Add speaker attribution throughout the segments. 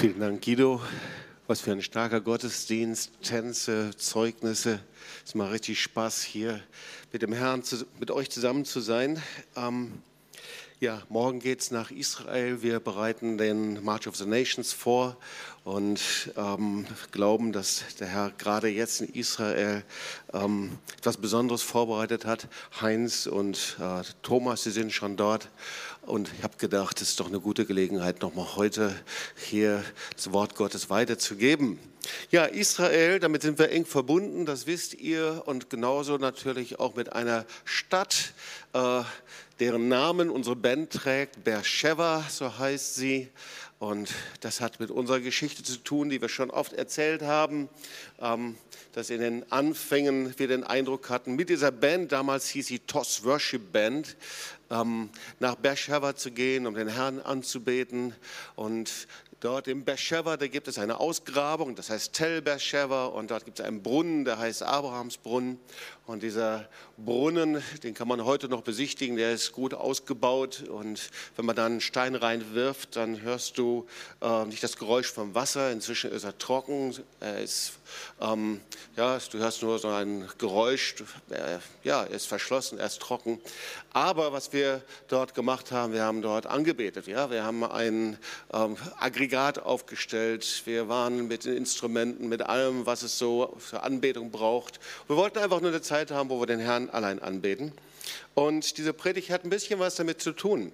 Speaker 1: Vielen Dank, Guido. Was für ein starker Gottesdienst, Tänze, Zeugnisse. Es macht richtig Spaß, hier mit dem Herrn, mit euch zusammen zu sein. Ähm, ja, morgen geht es nach Israel. Wir bereiten den March of the Nations vor und ähm, glauben, dass der Herr gerade jetzt in Israel ähm, etwas Besonderes vorbereitet hat. Heinz und äh, Thomas, sie sind schon dort. Und ich habe gedacht, es ist doch eine gute Gelegenheit, nochmal heute hier das Wort Gottes weiterzugeben. Ja, Israel, damit sind wir eng verbunden, das wisst ihr. Und genauso natürlich auch mit einer Stadt. Äh, deren Namen unsere Band trägt, Beersheba, so heißt sie. Und das hat mit unserer Geschichte zu tun, die wir schon oft erzählt haben, ähm, dass in den Anfängen wir den Eindruck hatten, mit dieser Band, damals hieß sie Toss Worship Band, ähm, nach Beersheba zu gehen, um den Herrn anzubeten. Und Dort im Beersheba, da gibt es eine Ausgrabung, das heißt Tel Beersheba, und dort gibt es einen Brunnen, der heißt Abrahamsbrunnen. Und dieser Brunnen, den kann man heute noch besichtigen, der ist gut ausgebaut. Und wenn man dann einen Stein reinwirft, dann hörst du äh, nicht das Geräusch vom Wasser. Inzwischen ist er trocken. Er ist, ähm, ja, du hörst nur so ein Geräusch. Er, ja, er ist verschlossen, er ist trocken. Aber was wir dort gemacht haben, wir haben dort angebetet. Ja, wir haben ein ähm, Aggregat aufgestellt. Wir waren mit den Instrumenten, mit allem, was es so für Anbetung braucht. Wir wollten einfach nur eine Zeit Zeit haben, wo wir den Herrn allein anbeten. Und diese Predigt hat ein bisschen was damit zu tun.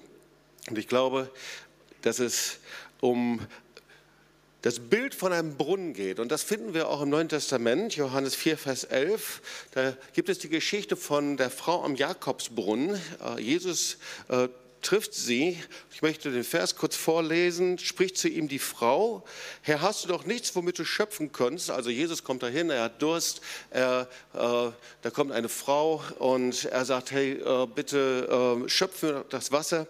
Speaker 1: Und ich glaube, dass es um das Bild von einem Brunnen geht. Und das finden wir auch im Neuen Testament, Johannes 4, Vers 11. Da gibt es die Geschichte von der Frau am Jakobsbrunnen. Äh, Jesus äh, trifft sie. Ich möchte den Vers kurz vorlesen. Spricht zu ihm die Frau: Herr, hast du doch nichts, womit du schöpfen könntest? Also Jesus kommt dahin, er hat Durst. Er, äh, da kommt eine Frau und er sagt: Hey, äh, bitte äh, schöpfe das Wasser.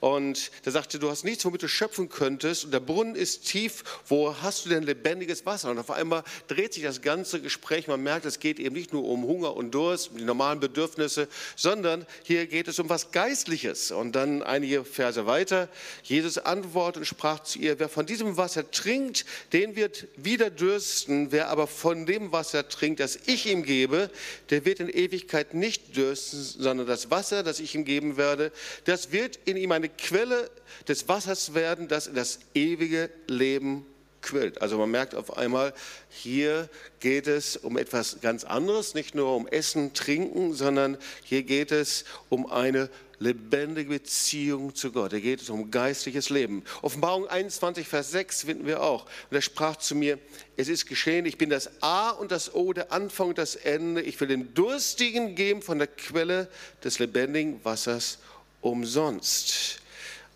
Speaker 1: Und da sagte: Du hast nichts, womit du schöpfen könntest. Und der Brunnen ist tief. Wo hast du denn lebendiges Wasser? Und auf einmal dreht sich das ganze Gespräch. Man merkt, es geht eben nicht nur um Hunger und Durst, um die normalen Bedürfnisse, sondern hier geht es um was Geistliches. Und dann einige Verse weiter. Jesus antwortet und sprach zu ihr, wer von diesem Wasser trinkt, den wird wieder dürsten. Wer aber von dem Wasser trinkt, das ich ihm gebe, der wird in Ewigkeit nicht dürsten, sondern das Wasser, das ich ihm geben werde, das wird in ihm eine Quelle des Wassers werden, das in das ewige Leben quillt. Also man merkt auf einmal, hier geht es um etwas ganz anderes, nicht nur um Essen, Trinken, sondern hier geht es um eine lebendige Beziehung zu Gott. Da geht es um geistliches Leben. Offenbarung 21, Vers 6 finden wir auch. Und er sprach zu mir, es ist geschehen, ich bin das A und das O, der Anfang und das Ende. Ich will den Durstigen geben von der Quelle des lebendigen Wassers umsonst.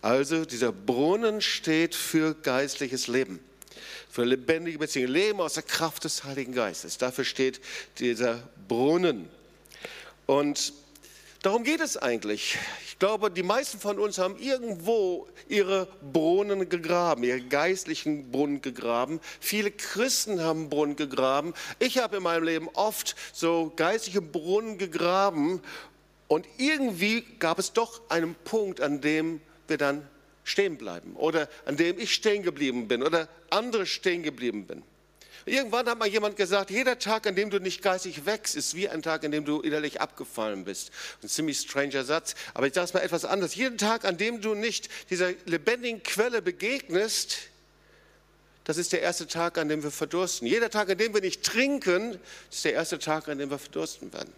Speaker 1: Also dieser Brunnen steht für geistliches Leben für lebendige Beziehungen, Leben aus der Kraft des Heiligen Geistes. Dafür steht dieser Brunnen. Und darum geht es eigentlich. Ich glaube, die meisten von uns haben irgendwo ihre Brunnen gegraben, ihre geistlichen Brunnen gegraben. Viele Christen haben Brunnen gegraben. Ich habe in meinem Leben oft so geistliche Brunnen gegraben. Und irgendwie gab es doch einen Punkt, an dem wir dann stehen bleiben oder an dem ich stehen geblieben bin oder andere stehen geblieben bin. Irgendwann hat mal jemand gesagt, jeder Tag, an dem du nicht geistig wächst, ist wie ein Tag, an dem du innerlich abgefallen bist. Ein ziemlich stranger Satz, aber ich sage es mal etwas anders. Jeden Tag, an dem du nicht dieser lebendigen Quelle begegnest, das ist der erste Tag, an dem wir verdursten. Jeder Tag, an dem wir nicht trinken, ist der erste Tag, an dem wir verdursten werden.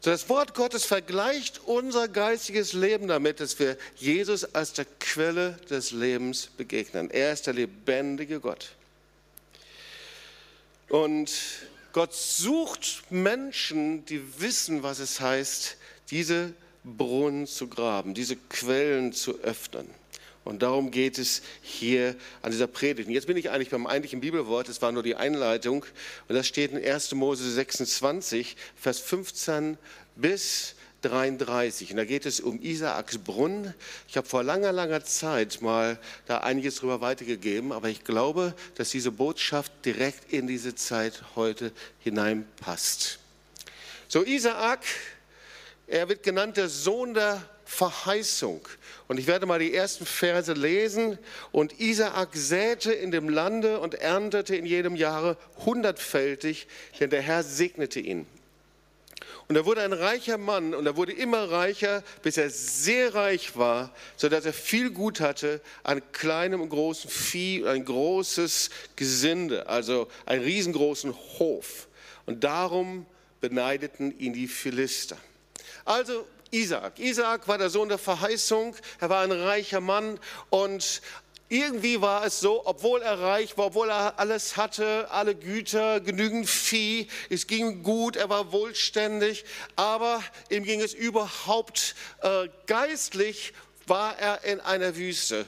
Speaker 1: So das Wort Gottes vergleicht unser geistiges Leben damit, dass wir Jesus als der Quelle des Lebens begegnen. Er ist der lebendige Gott. Und Gott sucht Menschen, die wissen, was es heißt, diese Brunnen zu graben, diese Quellen zu öffnen. Und darum geht es hier an dieser Predigt. Und jetzt bin ich eigentlich beim eigentlichen Bibelwort, es war nur die Einleitung. Und das steht in 1. Mose 26, Vers 15 bis 33. Und da geht es um Isaaks Brunnen. Ich habe vor langer, langer Zeit mal da einiges drüber weitergegeben, aber ich glaube, dass diese Botschaft direkt in diese Zeit heute hineinpasst. So, Isaak, er wird genannt der Sohn der Verheißung. Und ich werde mal die ersten Verse lesen. Und Isaak säte in dem Lande und erntete in jedem Jahre hundertfältig, denn der Herr segnete ihn. Und er wurde ein reicher Mann und er wurde immer reicher, bis er sehr reich war, sodass er viel Gut hatte an kleinem und großem Vieh und ein großes Gesinde, also einen riesengroßen Hof. Und darum beneideten ihn die Philister. Also Isaak. Isaak war der Sohn der Verheißung, er war ein reicher Mann und irgendwie war es so, obwohl er reich war, obwohl er alles hatte, alle Güter, genügend Vieh, es ging gut, er war wohlständig, aber ihm ging es überhaupt äh, geistlich, war er in einer Wüste.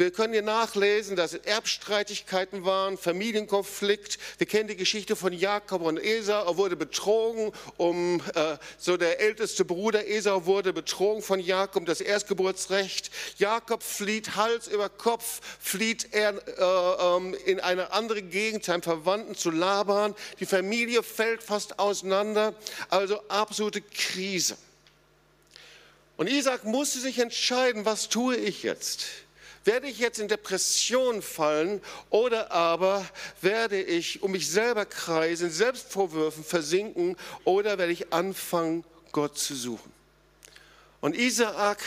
Speaker 1: Wir können hier nachlesen, dass es Erbstreitigkeiten waren, Familienkonflikt. Wir kennen die Geschichte von Jakob und Esau. Er wurde betrogen, um äh, so der älteste Bruder Esau wurde betrogen von Jakob, das Erstgeburtsrecht. Jakob flieht Hals über Kopf, flieht er äh, ähm, in eine andere Gegend, seinem Verwandten zu Laban. Die Familie fällt fast auseinander, also absolute Krise. Und Isaac musste sich entscheiden, was tue ich jetzt? Werde ich jetzt in Depression fallen oder aber werde ich um mich selber kreisen, Selbstvorwürfen versinken oder werde ich anfangen, Gott zu suchen? Und Isaak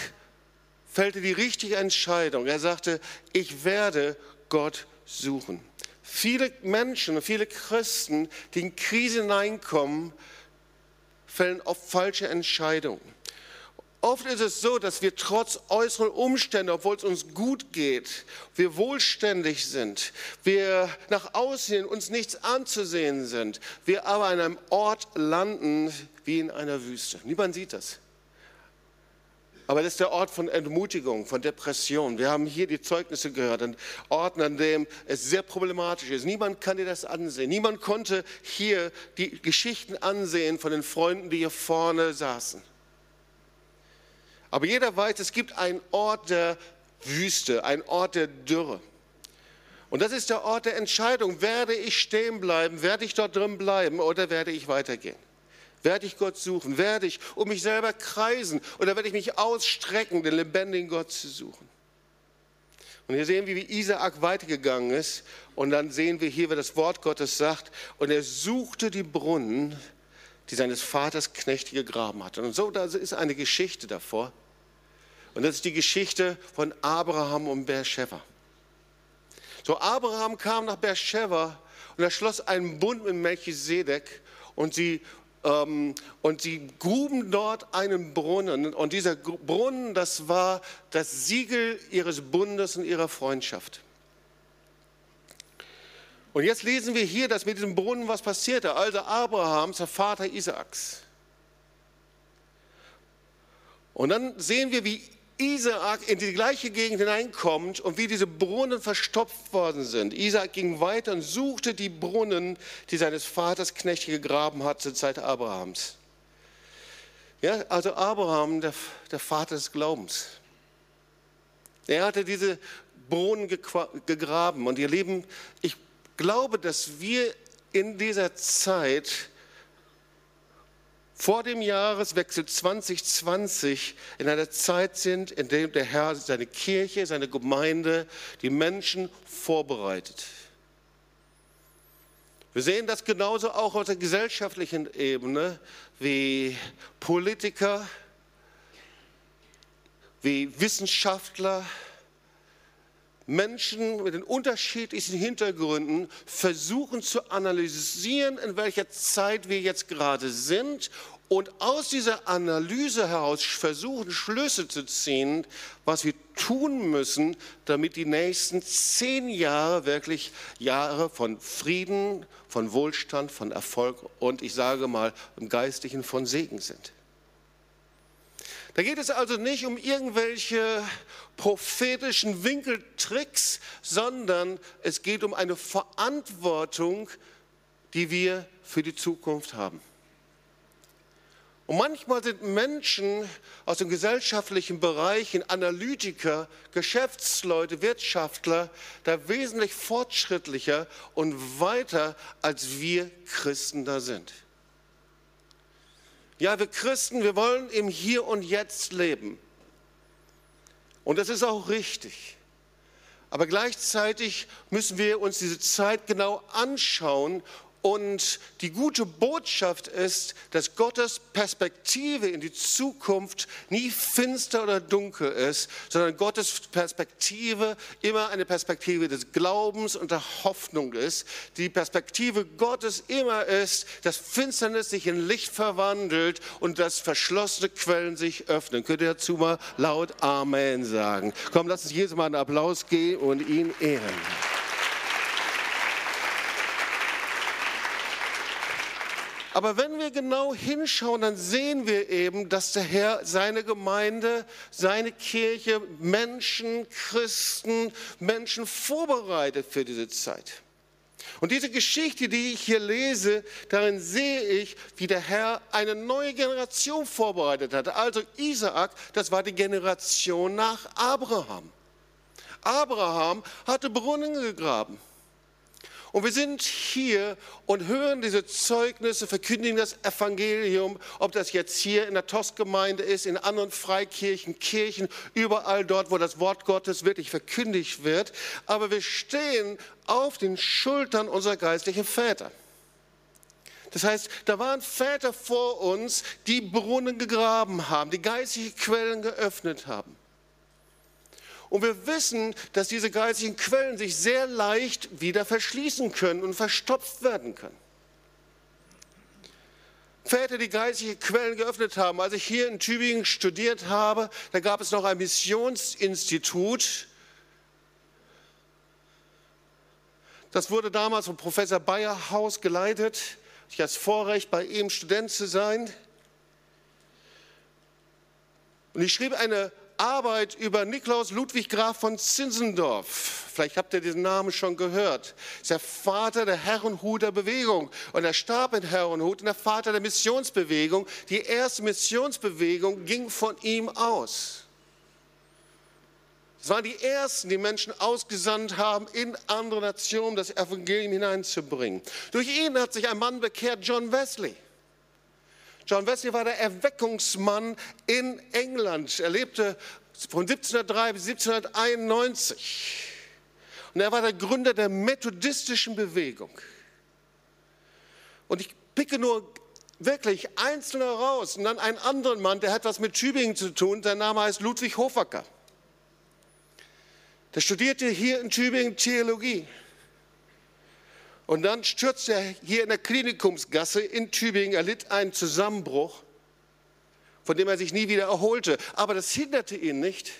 Speaker 1: fällte die richtige Entscheidung. Er sagte, ich werde Gott suchen. Viele Menschen, viele Christen, die in Krise hineinkommen, fällen oft falsche Entscheidungen. Oft ist es so, dass wir trotz äußeren Umständen, obwohl es uns gut geht, wir wohlständig sind, wir nach außen uns nichts anzusehen sind, wir aber an einem Ort landen wie in einer Wüste. Niemand sieht das. Aber das ist der Ort von Entmutigung, von Depression. Wir haben hier die Zeugnisse gehört, an Orten, an denen es sehr problematisch ist. Niemand kann dir das ansehen. Niemand konnte hier die Geschichten ansehen von den Freunden, die hier vorne saßen. Aber jeder weiß, es gibt einen Ort der Wüste, einen Ort der Dürre. Und das ist der Ort der Entscheidung. Werde ich stehen bleiben? Werde ich dort drin bleiben oder werde ich weitergehen? Werde ich Gott suchen? Werde ich um mich selber kreisen oder werde ich mich ausstrecken, den lebendigen Gott zu suchen? Und hier sehen wir, wie Isaak weitergegangen ist. Und dann sehen wir hier, wie das Wort Gottes sagt. Und er suchte die Brunnen, die seines Vaters Knechte gegraben hatten. Und so, da ist eine Geschichte davor. Und das ist die Geschichte von Abraham und Beersheba. So, Abraham kam nach Beersheba und er schloss einen Bund mit Melchisedek und sie, ähm, und sie gruben dort einen Brunnen. Und dieser Brunnen, das war das Siegel ihres Bundes und ihrer Freundschaft. Und jetzt lesen wir hier, dass mit diesem Brunnen was passierte. Also Abraham, der Vater Isaaks. Und dann sehen wir, wie Isaak in die gleiche Gegend hineinkommt und wie diese Brunnen verstopft worden sind. Isaak ging weiter und suchte die Brunnen, die seines Vaters Knechte gegraben hat zur Zeit Abrahams. Ja, also Abraham, der, der Vater des Glaubens. Er hatte diese Brunnen gegraben. Und ihr Lieben, ich glaube, dass wir in dieser Zeit vor dem Jahreswechsel 2020 in einer Zeit sind, in der der Herr seine Kirche, seine Gemeinde, die Menschen vorbereitet. Wir sehen das genauso auch auf der gesellschaftlichen Ebene, wie Politiker, wie Wissenschaftler, Menschen mit den unterschiedlichsten Hintergründen versuchen zu analysieren, in welcher Zeit wir jetzt gerade sind und aus dieser Analyse heraus versuchen, Schlüsse zu ziehen, was wir tun müssen, damit die nächsten zehn Jahre wirklich Jahre von Frieden, von Wohlstand, von Erfolg und ich sage mal im Geistlichen von Segen sind. Da geht es also nicht um irgendwelche prophetischen Winkeltricks, sondern es geht um eine Verantwortung, die wir für die Zukunft haben. Und manchmal sind Menschen aus dem gesellschaftlichen Bereich, Analytiker, Geschäftsleute, Wirtschaftler, da wesentlich fortschrittlicher und weiter, als wir Christen da sind. Ja, wir Christen, wir wollen im Hier und Jetzt leben. Und das ist auch richtig. Aber gleichzeitig müssen wir uns diese Zeit genau anschauen und die gute Botschaft ist, dass Gottes Perspektive in die Zukunft nie finster oder dunkel ist, sondern Gottes Perspektive immer eine Perspektive des Glaubens und der Hoffnung ist. Die Perspektive Gottes immer ist, dass Finsternis sich in Licht verwandelt und dass verschlossene Quellen sich öffnen. Könnt ihr dazu mal laut Amen sagen? Komm, lass uns jedes Mal einen Applaus geben und ihn ehren. Aber wenn wir genau hinschauen, dann sehen wir eben, dass der Herr seine Gemeinde, seine Kirche, Menschen, Christen, Menschen vorbereitet für diese Zeit. Und diese Geschichte, die ich hier lese, darin sehe ich, wie der Herr eine neue Generation vorbereitet hat. Also Isaak, das war die Generation nach Abraham. Abraham hatte Brunnen gegraben. Und wir sind hier und hören diese Zeugnisse, verkündigen das Evangelium, ob das jetzt hier in der TOS-Gemeinde ist, in anderen Freikirchen, Kirchen, überall dort, wo das Wort Gottes wirklich verkündigt wird. Aber wir stehen auf den Schultern unserer geistlichen Väter. Das heißt, da waren Väter vor uns, die Brunnen gegraben haben, die geistliche Quellen geöffnet haben. Und wir wissen, dass diese geistigen Quellen sich sehr leicht wieder verschließen können und verstopft werden können. Väter, die geistige Quellen geöffnet haben. Als ich hier in Tübingen studiert habe, da gab es noch ein Missionsinstitut. Das wurde damals von Professor Bayerhaus geleitet. Ich hatte das Vorrecht, bei ihm Student zu sein. Und ich schrieb eine Arbeit über Niklaus Ludwig Graf von Zinzendorf. Vielleicht habt ihr diesen Namen schon gehört. Ist der Vater der Herrenhuter Bewegung. Und er starb in Herrenhut und der Vater der Missionsbewegung. Die erste Missionsbewegung ging von ihm aus. Es waren die ersten, die Menschen ausgesandt haben, in andere Nationen das Evangelium hineinzubringen. Durch ihn hat sich ein Mann bekehrt, John Wesley. John Wesley war der Erweckungsmann in England. Er lebte von 1703 bis 1791. Und er war der Gründer der methodistischen Bewegung. Und ich picke nur wirklich Einzelne raus und dann einen anderen Mann, der hat was mit Tübingen zu tun. Sein Name heißt Ludwig Hofacker. Der studierte hier in Tübingen Theologie. Und dann stürzte er hier in der Klinikumsgasse in Tübingen, er litt einen Zusammenbruch, von dem er sich nie wieder erholte. Aber das hinderte ihn nicht,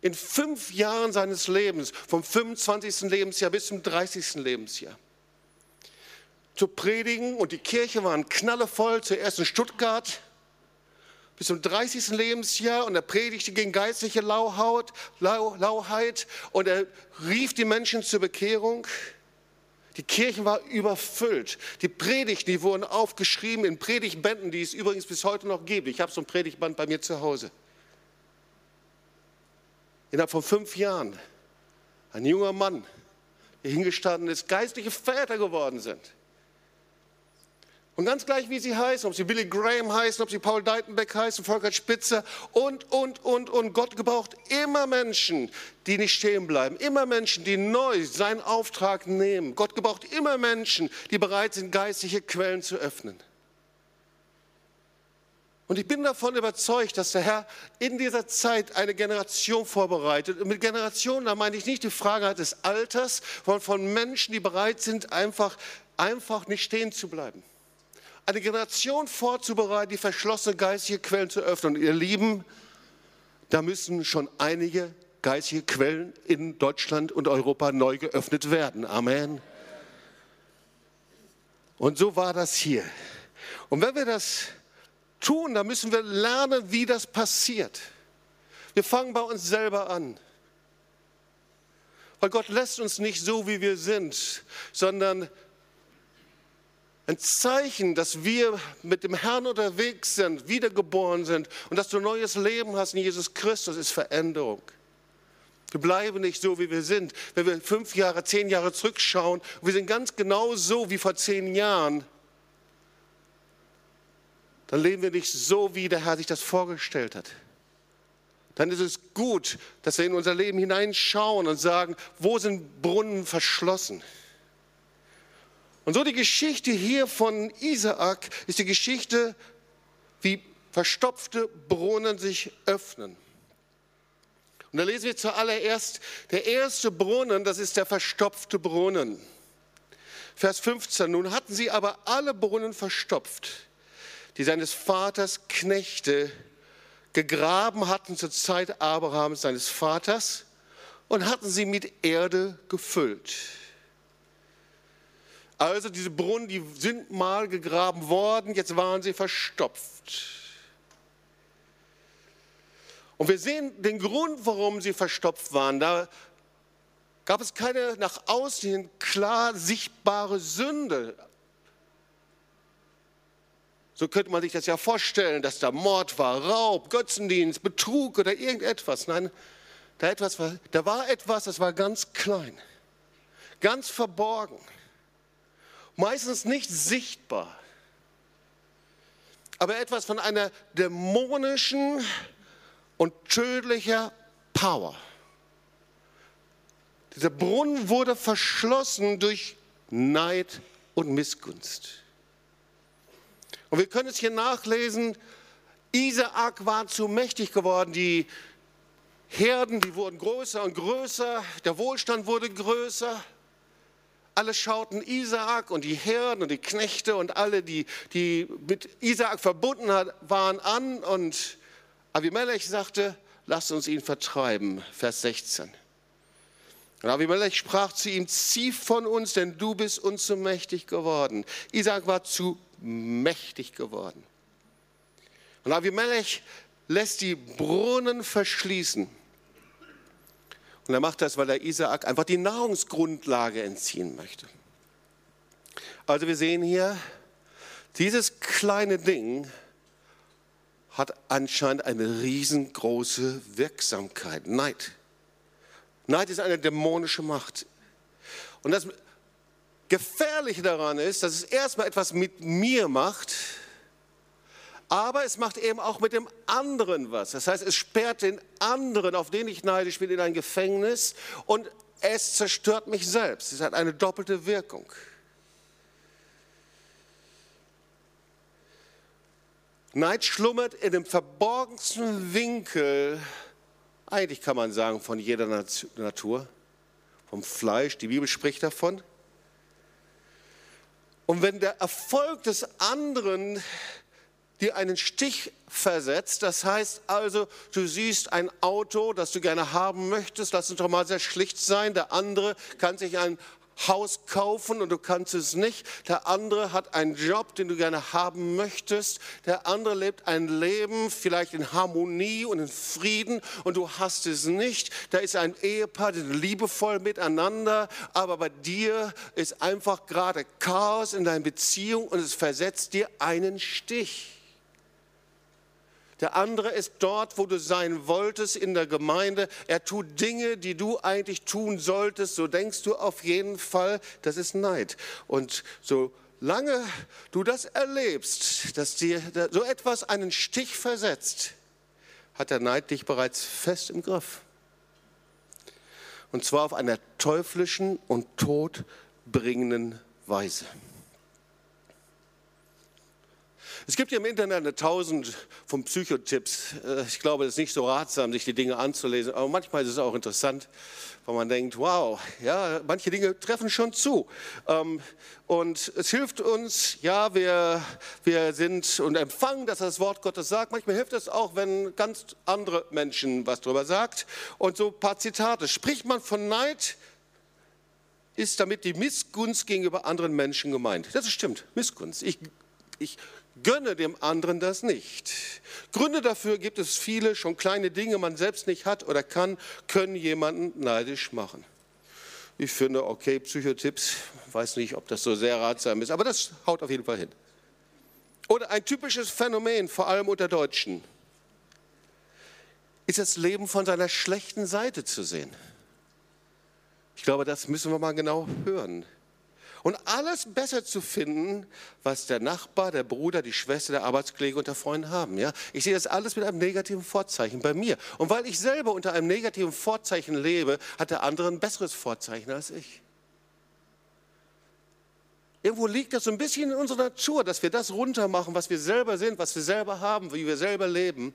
Speaker 1: in fünf Jahren seines Lebens, vom 25. Lebensjahr bis zum 30. Lebensjahr, zu predigen. Und die Kirche waren knallevoll, zuerst in Stuttgart, bis zum 30. Lebensjahr und er predigte gegen geistliche Lauheit, Lauheit und er rief die Menschen zur Bekehrung. Die Kirche war überfüllt. Die Predigten, die wurden aufgeschrieben in Predigtbänden, die es übrigens bis heute noch gibt. Ich habe so ein Predigtband bei mir zu Hause. Innerhalb von fünf Jahren ein junger Mann, der hingestanden ist, geistliche Väter geworden sind. Und ganz gleich, wie sie heißen, ob sie Billy Graham heißen, ob sie Paul Deitenbeck heißen, Volker Spitzer und, und, und, und. Gott gebraucht immer Menschen, die nicht stehen bleiben. Immer Menschen, die neu seinen Auftrag nehmen. Gott gebraucht immer Menschen, die bereit sind, geistliche Quellen zu öffnen. Und ich bin davon überzeugt, dass der Herr in dieser Zeit eine Generation vorbereitet. Und mit Generation, da meine ich nicht die Frage des Alters, sondern von Menschen, die bereit sind, einfach, einfach nicht stehen zu bleiben eine Generation vorzubereiten, die verschlossene geistige Quellen zu öffnen. Und ihr Lieben, da müssen schon einige geistige Quellen in Deutschland und Europa neu geöffnet werden. Amen. Und so war das hier. Und wenn wir das tun, dann müssen wir lernen, wie das passiert. Wir fangen bei uns selber an. Weil Gott lässt uns nicht so, wie wir sind, sondern ein Zeichen, dass wir mit dem Herrn unterwegs sind, wiedergeboren sind und dass du ein neues Leben hast in Jesus Christus, ist Veränderung. Wir bleiben nicht so, wie wir sind. Wenn wir fünf Jahre, zehn Jahre zurückschauen, wir sind ganz genau so wie vor zehn Jahren, dann leben wir nicht so, wie der Herr sich das vorgestellt hat. dann ist es gut, dass wir in unser Leben hineinschauen und sagen, wo sind Brunnen verschlossen? Und so die Geschichte hier von Isaak ist die Geschichte, wie verstopfte Brunnen sich öffnen. Und da lesen wir zuallererst, der erste Brunnen, das ist der verstopfte Brunnen. Vers 15, nun hatten sie aber alle Brunnen verstopft, die seines Vaters Knechte gegraben hatten zur Zeit Abrahams, seines Vaters, und hatten sie mit Erde gefüllt. Also diese Brunnen, die sind mal gegraben worden, jetzt waren sie verstopft. Und wir sehen den Grund, warum sie verstopft waren. Da gab es keine nach außen hin klar sichtbare Sünde. So könnte man sich das ja vorstellen, dass da Mord war, Raub, Götzendienst, Betrug oder irgendetwas. Nein, da, etwas war, da war etwas, das war ganz klein, ganz verborgen, meistens nicht sichtbar, aber etwas von einer dämonischen und tödlicher Power. Dieser Brunnen wurde verschlossen durch Neid und Missgunst. Und wir können es hier nachlesen, Isaak war zu mächtig geworden, die Herden, die wurden größer und größer, der Wohlstand wurde größer. Alle schauten Isaak und die Herden und die Knechte und alle, die, die mit Isaak verbunden waren, an. Und Abimelech sagte, lasst uns ihn vertreiben. Vers 16. Und Abimelech sprach zu ihm, zieh von uns, denn du bist uns zu mächtig geworden. Isaak war zu mächtig geworden. Und Abimelech lässt die Brunnen verschließen. Und er macht das, weil er Isaak einfach die Nahrungsgrundlage entziehen möchte. Also wir sehen hier, dieses kleine Ding hat anscheinend eine riesengroße Wirksamkeit. Neid. Neid ist eine dämonische Macht. Und das Gefährliche daran ist, dass es erstmal etwas mit mir macht, aber es macht eben auch mit dem anderen was. Das heißt, es sperrt den anderen, auf den ich neidisch bin, in ein Gefängnis und es zerstört mich selbst. Es hat eine doppelte Wirkung. Neid schlummert in dem verborgensten Winkel, eigentlich kann man sagen, von jeder Natur, vom Fleisch. Die Bibel spricht davon. Und wenn der Erfolg des anderen dir einen Stich versetzt, das heißt also, du siehst ein Auto, das du gerne haben möchtest, lass uns doch mal sehr schlicht sein, der andere kann sich ein Haus kaufen und du kannst es nicht. Der andere hat einen Job, den du gerne haben möchtest. Der andere lebt ein Leben vielleicht in Harmonie und in Frieden und du hast es nicht. Da ist ein Ehepaar, die liebevoll miteinander, aber bei dir ist einfach gerade Chaos in deiner Beziehung und es versetzt dir einen Stich. Der andere ist dort, wo du sein wolltest in der Gemeinde. Er tut Dinge, die du eigentlich tun solltest. So denkst du auf jeden Fall, das ist Neid. Und solange du das erlebst, dass dir so etwas einen Stich versetzt, hat der Neid dich bereits fest im Griff. Und zwar auf einer teuflischen und todbringenden Weise. Es gibt ja im Internet eine tausend von Psychotipps. Äh, ich glaube, es ist nicht so ratsam, sich die Dinge anzulesen, aber manchmal ist es auch interessant, weil man denkt, wow, ja, manche Dinge treffen schon zu. Ähm, und es hilft uns, ja, wir, wir sind und empfangen, dass das Wort Gottes sagt. Manchmal hilft es auch, wenn ganz andere Menschen was darüber sagt. Und so ein paar Zitate. Spricht man von Neid, ist damit die Missgunst gegenüber anderen Menschen gemeint. Das stimmt, Missgunst. Ich, ich Gönne dem anderen das nicht. Gründe dafür gibt es viele, schon kleine Dinge man selbst nicht hat oder kann, können jemanden neidisch machen. Ich finde, okay, Psychotipps, weiß nicht, ob das so sehr ratsam ist, aber das haut auf jeden Fall hin. Oder ein typisches Phänomen, vor allem unter Deutschen, ist das Leben von seiner schlechten Seite zu sehen. Ich glaube, das müssen wir mal genau hören. Und alles besser zu finden, was der Nachbar, der Bruder, die Schwester, der Arbeitskollege und der Freund haben. Ja? Ich sehe das alles mit einem negativen Vorzeichen bei mir. Und weil ich selber unter einem negativen Vorzeichen lebe, hat der andere ein besseres Vorzeichen als ich. Irgendwo liegt das so ein bisschen in unserer Natur, dass wir das runtermachen, was wir selber sind, was wir selber haben, wie wir selber leben.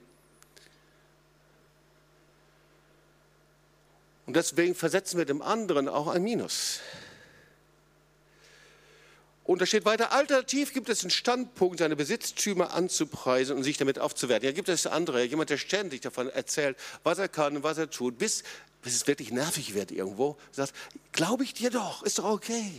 Speaker 1: Und deswegen versetzen wir dem anderen auch ein Minus. Und da steht weiter, alternativ gibt es einen Standpunkt, seine Besitztümer anzupreisen und sich damit aufzuwerten. Ja, gibt es andere, jemand, der ständig davon erzählt, was er kann und was er tut, bis, bis es wirklich nervig wird irgendwo. Sagt, glaube ich dir doch, ist doch okay.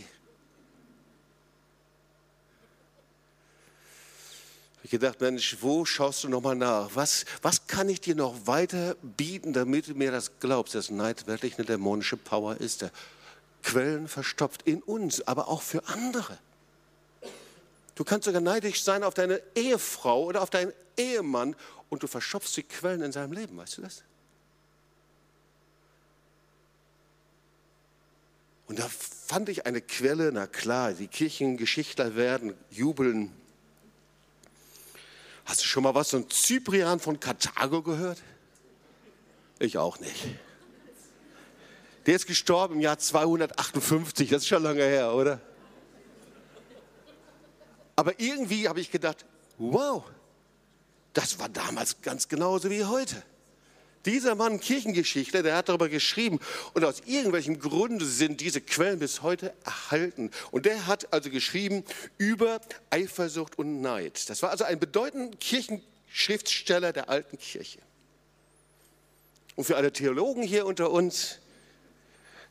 Speaker 1: Ich gedacht, Mensch, wo schaust du nochmal nach? Was, was kann ich dir noch weiter bieten, damit du mir das glaubst, dass Neid wirklich eine dämonische Power ist, der Quellen verstopft in uns, aber auch für andere. Du kannst sogar neidisch sein auf deine Ehefrau oder auf deinen Ehemann und du verschopfst die Quellen in seinem Leben, weißt du das? Und da fand ich eine Quelle, na klar, die Kirchengeschichtler werden jubeln. Hast du schon mal was von Cyprian von Karthago gehört? Ich auch nicht. Der ist gestorben im Jahr 258, das ist schon lange her, oder? Aber irgendwie habe ich gedacht, wow, das war damals ganz genauso wie heute. Dieser Mann, Kirchengeschichte, der hat darüber geschrieben und aus irgendwelchem Grunde sind diese Quellen bis heute erhalten. Und der hat also geschrieben über Eifersucht und Neid. Das war also ein bedeutender Kirchenschriftsteller der alten Kirche. Und für alle Theologen hier unter uns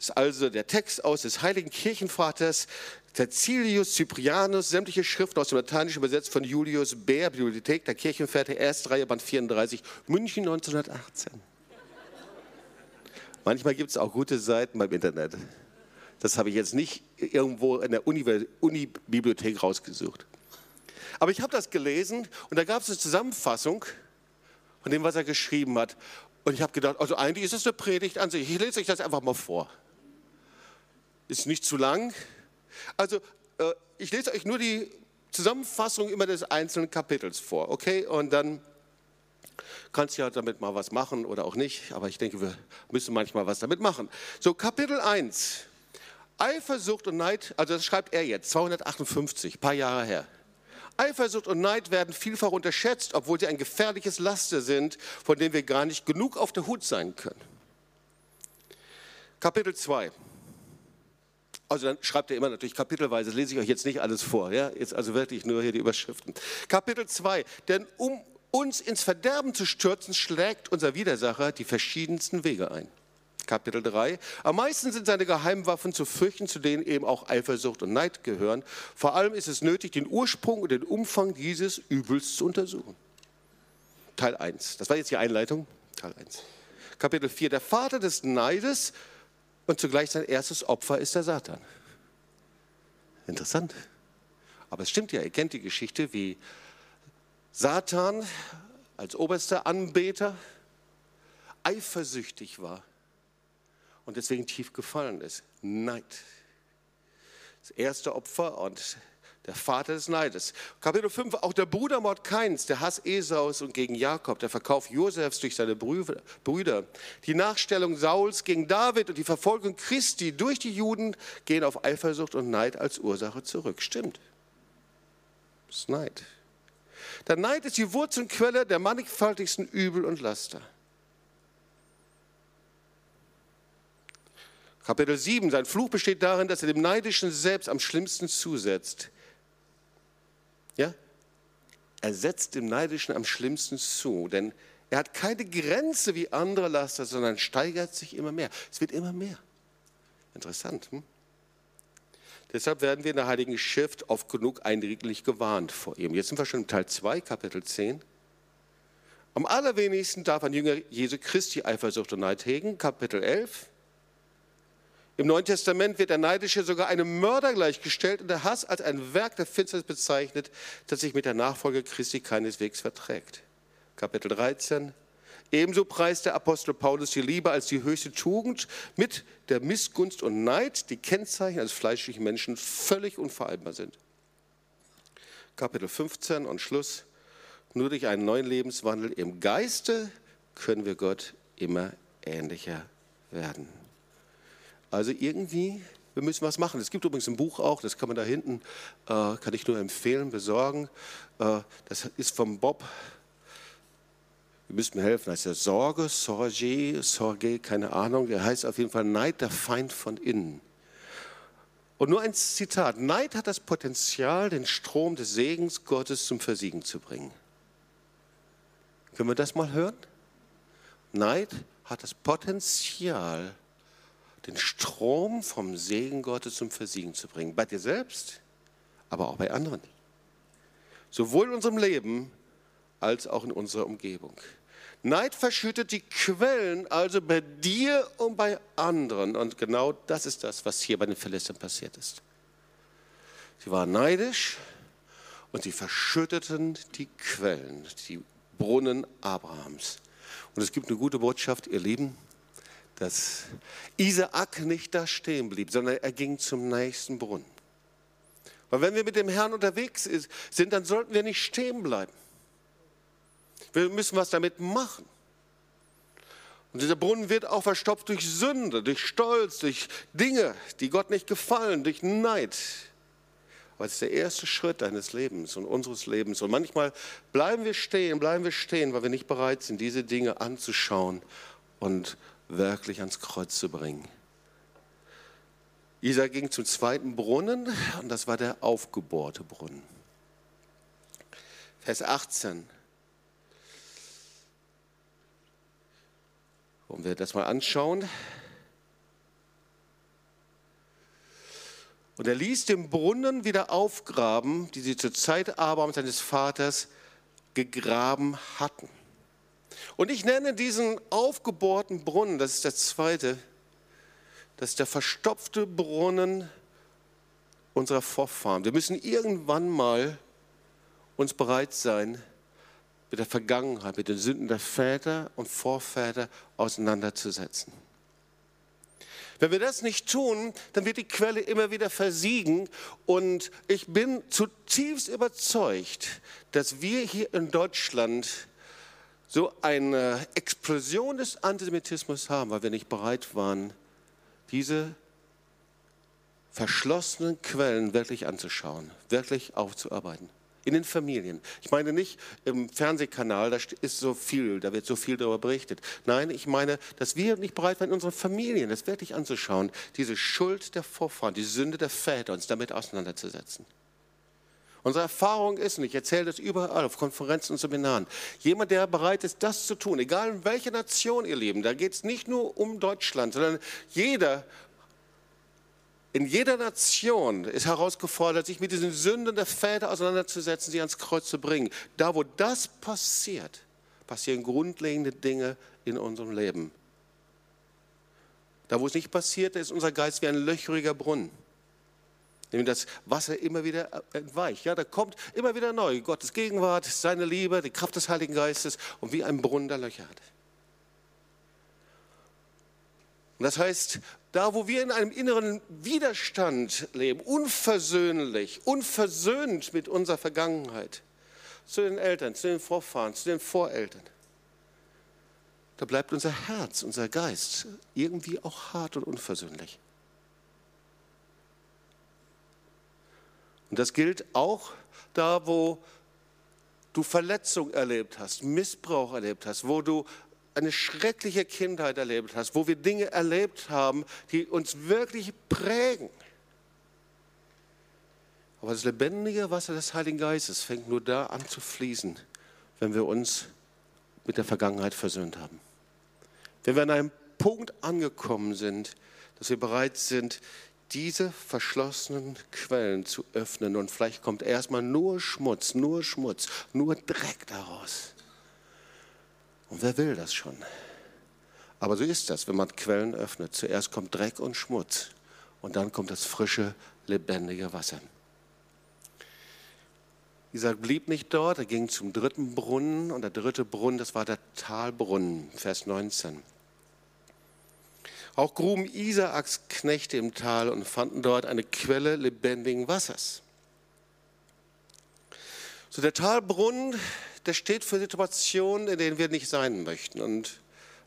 Speaker 1: ist also der Text aus des heiligen Kirchenvaters Tertilius Cyprianus, sämtliche Schriften aus dem Lateinischen übersetzt von Julius Bär, Bibliothek der Kirchenväter, erste Reihe, Band 34, München 1918. Manchmal gibt es auch gute Seiten beim Internet. Das habe ich jetzt nicht irgendwo in der Uni-Bibliothek rausgesucht. Aber ich habe das gelesen und da gab es eine Zusammenfassung von dem, was er geschrieben hat. Und ich habe gedacht, also eigentlich ist das eine Predigt an sich. Ich lese euch das einfach mal vor. Ist nicht zu lang, also äh, ich lese euch nur die Zusammenfassung immer des einzelnen Kapitels vor, okay? Und dann kannst du ja damit mal was machen oder auch nicht, aber ich denke, wir müssen manchmal was damit machen. So, Kapitel 1. Eifersucht und Neid, also das schreibt er jetzt, 258, paar Jahre her. Eifersucht und Neid werden vielfach unterschätzt, obwohl sie ein gefährliches Laster sind, von dem wir gar nicht genug auf der Hut sein können. Kapitel 2. Also dann schreibt er immer natürlich kapitelweise, das lese ich euch jetzt nicht alles vor, ja? jetzt also wirklich nur hier die Überschriften. Kapitel 2, denn um uns ins Verderben zu stürzen, schlägt unser Widersacher die verschiedensten Wege ein. Kapitel 3. Am meisten sind seine Geheimwaffen zu fürchten, zu denen eben auch Eifersucht und Neid gehören. Vor allem ist es nötig, den Ursprung und den Umfang dieses Übels zu untersuchen. Teil 1. Das war jetzt die Einleitung. Teil 1. Kapitel 4. Der Vater des Neides und zugleich sein erstes Opfer ist der Satan. Interessant. Aber es stimmt ja, ihr kennt die Geschichte, wie Satan als oberster Anbeter eifersüchtig war und deswegen tief gefallen ist. Neid. Das erste Opfer und der Vater des Neides. Kapitel 5, auch der Brudermord Keins, der Hass Esaus und gegen Jakob, der Verkauf Josefs durch seine Brüder, die Nachstellung Sauls gegen David und die Verfolgung Christi durch die Juden gehen auf Eifersucht und Neid als Ursache zurück. Stimmt. Das ist Neid. Der Neid ist die Wurzelquelle der mannigfaltigsten Übel und Laster. Kapitel 7, sein Fluch besteht darin, dass er dem Neidischen selbst am schlimmsten zusetzt. Ja? Er setzt dem Neidischen am schlimmsten zu, denn er hat keine Grenze wie andere Laster, sondern steigert sich immer mehr. Es wird immer mehr. Interessant. Hm? Deshalb werden wir in der Heiligen Schrift oft genug eindringlich gewarnt vor ihm. Jetzt sind wir schon im Teil 2, Kapitel 10. Am allerwenigsten darf ein Jünger Jesu Christi Eifersucht und Neid hegen, Kapitel 11. Im Neuen Testament wird der Neidische sogar einem Mörder gleichgestellt und der Hass als ein Werk der Finsternis bezeichnet, das sich mit der Nachfolge Christi keineswegs verträgt. Kapitel 13. Ebenso preist der Apostel Paulus die Liebe als die höchste Tugend mit der Missgunst und Neid, die Kennzeichen eines fleischlichen Menschen völlig unvereinbar sind. Kapitel 15 und Schluss. Nur durch einen neuen Lebenswandel im Geiste können wir Gott immer ähnlicher werden. Also irgendwie, wir müssen was machen. Es gibt übrigens ein Buch auch, das kann man da hinten, äh, kann ich nur empfehlen, besorgen. Äh, das ist vom Bob. Ihr müsst mir helfen. Heißt der Sorge, Sorge, Sorge, keine Ahnung. Der heißt auf jeden Fall Neid, der Feind von innen. Und nur ein Zitat. Neid hat das Potenzial, den Strom des Segens Gottes zum Versiegen zu bringen. Können wir das mal hören? Neid hat das Potenzial, den Strom vom Segen Gottes zum Versiegen zu bringen. Bei dir selbst, aber auch bei anderen. Sowohl in unserem Leben als auch in unserer Umgebung. Neid verschüttet die Quellen also bei dir und bei anderen. Und genau das ist das, was hier bei den Philistern passiert ist. Sie waren neidisch und sie verschütteten die Quellen, die Brunnen Abrahams. Und es gibt eine gute Botschaft, ihr Lieben, dass Isaak nicht da stehen blieb, sondern er ging zum nächsten Brunnen. Weil wenn wir mit dem Herrn unterwegs sind, dann sollten wir nicht stehen bleiben. Wir müssen was damit machen. Und dieser Brunnen wird auch verstopft durch Sünde, durch Stolz, durch Dinge, die Gott nicht gefallen, durch Neid. Aber es ist der erste Schritt deines Lebens und unseres Lebens. Und manchmal bleiben wir stehen, bleiben wir stehen, weil wir nicht bereit sind, diese Dinge anzuschauen und wirklich ans Kreuz zu bringen. Isa ging zum zweiten Brunnen und das war der aufgebohrte Brunnen. Vers 18. Wollen wir das mal anschauen? Und er ließ den Brunnen wieder aufgraben, die sie zur Zeit Abrahams seines Vaters gegraben hatten. Und ich nenne diesen aufgebohrten Brunnen, das ist der zweite, das ist der verstopfte Brunnen unserer Vorfahren. Wir müssen irgendwann mal uns bereit sein, mit der Vergangenheit, mit den Sünden der Väter und Vorväter auseinanderzusetzen. Wenn wir das nicht tun, dann wird die Quelle immer wieder versiegen. Und ich bin zutiefst überzeugt, dass wir hier in Deutschland so eine Explosion des Antisemitismus haben, weil wir nicht bereit waren, diese verschlossenen Quellen wirklich anzuschauen, wirklich aufzuarbeiten in den Familien. Ich meine nicht im Fernsehkanal, da ist so viel, da wird so viel darüber berichtet. Nein, ich meine, dass wir nicht bereit waren, in unseren Familien das wirklich anzuschauen, diese Schuld der Vorfahren, die Sünde der Väter, uns damit auseinanderzusetzen. Unsere Erfahrung ist, und ich erzähle das überall auf Konferenzen und Seminaren, jemand, der bereit ist, das zu tun, egal in welcher Nation ihr leben, da geht es nicht nur um Deutschland, sondern jeder in jeder Nation ist herausgefordert, sich mit diesen Sünden der Väter auseinanderzusetzen, sie ans Kreuz zu bringen. Da, wo das passiert, passieren grundlegende Dinge in unserem Leben. Da, wo es nicht passiert, ist unser Geist wie ein löchriger Brunnen, dem das Wasser immer wieder entweicht. Ja, da kommt immer wieder neu Gottes Gegenwart, seine Liebe, die Kraft des Heiligen Geistes und wie ein Brunnen der Löcher hat. Und das heißt, da wo wir in einem inneren Widerstand leben, unversöhnlich, unversöhnt mit unserer Vergangenheit, zu den Eltern, zu den Vorfahren, zu den Voreltern, da bleibt unser Herz, unser Geist irgendwie auch hart und unversöhnlich. Und das gilt auch da, wo du Verletzung erlebt hast, Missbrauch erlebt hast, wo du eine schreckliche Kindheit erlebt hast, wo wir Dinge erlebt haben, die uns wirklich prägen. Aber das lebendige Wasser des Heiligen Geistes fängt nur da an zu fließen, wenn wir uns mit der Vergangenheit versöhnt haben. Wenn wir an einem Punkt angekommen sind, dass wir bereit sind, diese verschlossenen Quellen zu öffnen und vielleicht kommt erstmal nur Schmutz, nur Schmutz, nur Dreck daraus. Und wer will das schon? Aber so ist das, wenn man Quellen öffnet. Zuerst kommt Dreck und Schmutz und dann kommt das frische, lebendige Wasser. Isaac blieb nicht dort, er ging zum dritten Brunnen und der dritte Brunnen, das war der Talbrunnen, Vers 19. Auch gruben Isaaks Knechte im Tal und fanden dort eine Quelle lebendigen Wassers. So der Talbrunnen, der steht für Situationen, in denen wir nicht sein möchten. Und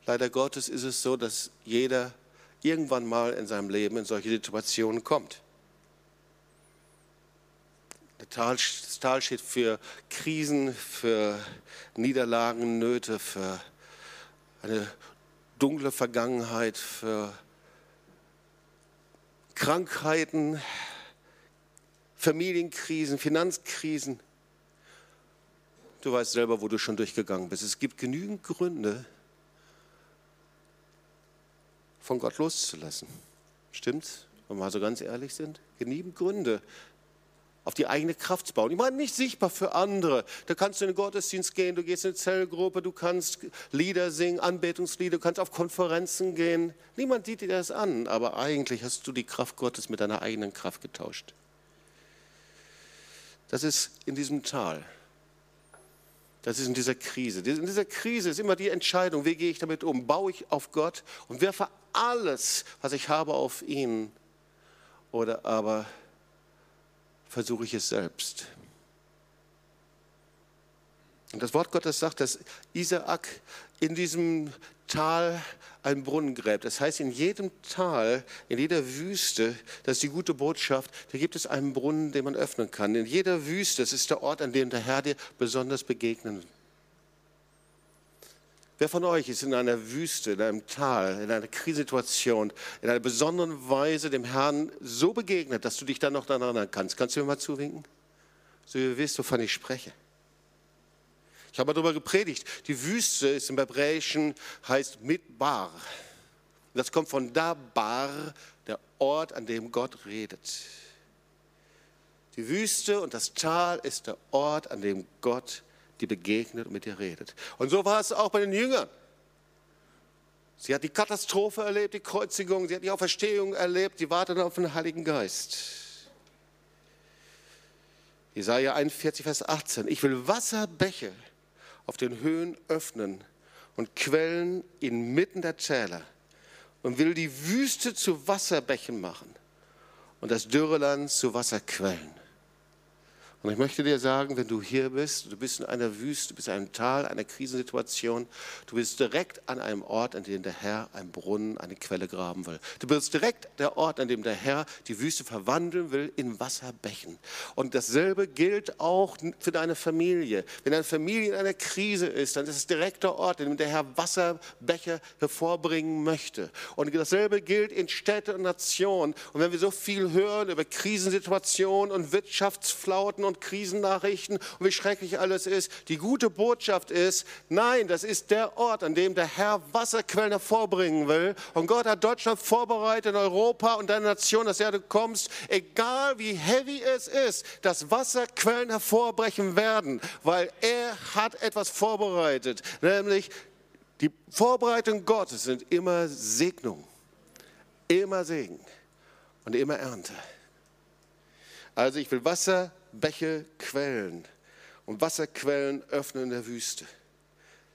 Speaker 1: leider Gottes ist es so, dass jeder irgendwann mal in seinem Leben in solche Situationen kommt. Tal, das Tal steht für Krisen, für Niederlagen, Nöte, für eine dunkle Vergangenheit, für Krankheiten, Familienkrisen, Finanzkrisen. Du weißt selber, wo du schon durchgegangen bist. Es gibt genügend Gründe, von Gott loszulassen. Stimmt's? Wenn wir so ganz ehrlich sind? Genügend Gründe, auf die eigene Kraft zu bauen. Ich meine, nicht sichtbar für andere. Da kannst du in den Gottesdienst gehen, du gehst in eine Zellgruppe, du kannst Lieder singen, Anbetungslieder, du kannst auf Konferenzen gehen. Niemand sieht dir das an, aber eigentlich hast du die Kraft Gottes mit deiner eigenen Kraft getauscht. Das ist in diesem Tal. Das ist in dieser Krise. In dieser Krise ist immer die Entscheidung, wie gehe ich damit um? Baue ich auf Gott und werfe alles, was ich habe, auf ihn? Oder aber versuche ich es selbst. Und das Wort Gottes sagt, dass Isaak in diesem Tal einen Brunnen gräbt. Das heißt, in jedem Tal, in jeder Wüste, das ist die gute Botschaft, da gibt es einen Brunnen, den man öffnen kann. In jeder Wüste, das ist der Ort, an dem der Herr dir besonders begegnen Wer von euch ist in einer Wüste, in einem Tal, in einer Krisensituation, in einer besonderen Weise dem Herrn so begegnet, dass du dich dann noch daran erinnern kannst? Kannst du mir mal zuwinken? So ihr wisst, wovon ich spreche. Ich habe darüber gepredigt. Die Wüste ist im Hebräischen, heißt Midbar. Das kommt von Dabar, der Ort, an dem Gott redet. Die Wüste und das Tal ist der Ort, an dem Gott redet die begegnet und mit dir redet. Und so war es auch bei den Jüngern. Sie hat die Katastrophe erlebt, die Kreuzigung, sie hat die Auferstehung erlebt, sie warteten auf den Heiligen Geist. Jesaja 41, Vers 18. Ich will Wasserbäche auf den Höhen öffnen und Quellen inmitten der Täler und will die Wüste zu Wasserbächen machen und das Dürreland zu Wasserquellen. Und ich möchte dir sagen, wenn du hier bist, du bist in einer Wüste, du bist in einem Tal, einer Krisensituation, du bist direkt an einem Ort, an dem der Herr einen Brunnen, eine Quelle graben will. Du bist direkt der Ort, an dem der Herr die Wüste verwandeln will in Wasserbächen. Und dasselbe gilt auch für deine Familie. Wenn deine Familie in einer Krise ist, dann ist es direkt der Ort, an dem der Herr Wasserbäche hervorbringen möchte. Und dasselbe gilt in Städte und Nationen. Und wenn wir so viel hören über Krisensituationen und Wirtschaftsflauten und Krisennachrichten und wie schrecklich alles ist. Die gute Botschaft ist, nein, das ist der Ort, an dem der Herr Wasserquellen hervorbringen will. Und Gott hat Deutschland vorbereitet, Europa und deine Nation, dass du kommst, egal wie heavy es ist, dass Wasserquellen hervorbrechen werden, weil er hat etwas vorbereitet, nämlich die Vorbereitung Gottes sind immer Segnung, immer Segen und immer Ernte. Also ich will Wasser Bäche, Quellen und Wasserquellen öffnen in der Wüste.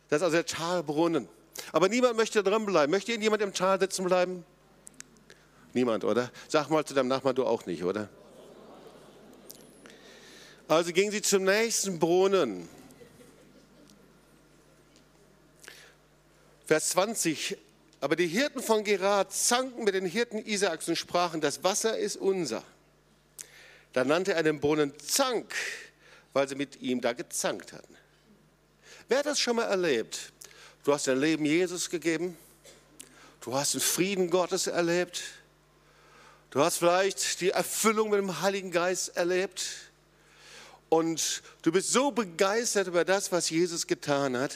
Speaker 1: Das ist also der Talbrunnen. Aber niemand möchte dran bleiben. Möchte jemand im Tal sitzen bleiben? Niemand, oder? Sag mal zu deinem Nachbarn, du auch nicht, oder? Also gingen sie zum nächsten Brunnen. Vers 20. Aber die Hirten von Gerat zanken mit den Hirten Isaaks und sprachen, das Wasser ist unser. Da nannte er den Brunnen Zank, weil sie mit ihm da gezankt hatten. Wer hat das schon mal erlebt? Du hast dein Leben Jesus gegeben. Du hast den Frieden Gottes erlebt. Du hast vielleicht die Erfüllung mit dem Heiligen Geist erlebt. Und du bist so begeistert über das, was Jesus getan hat.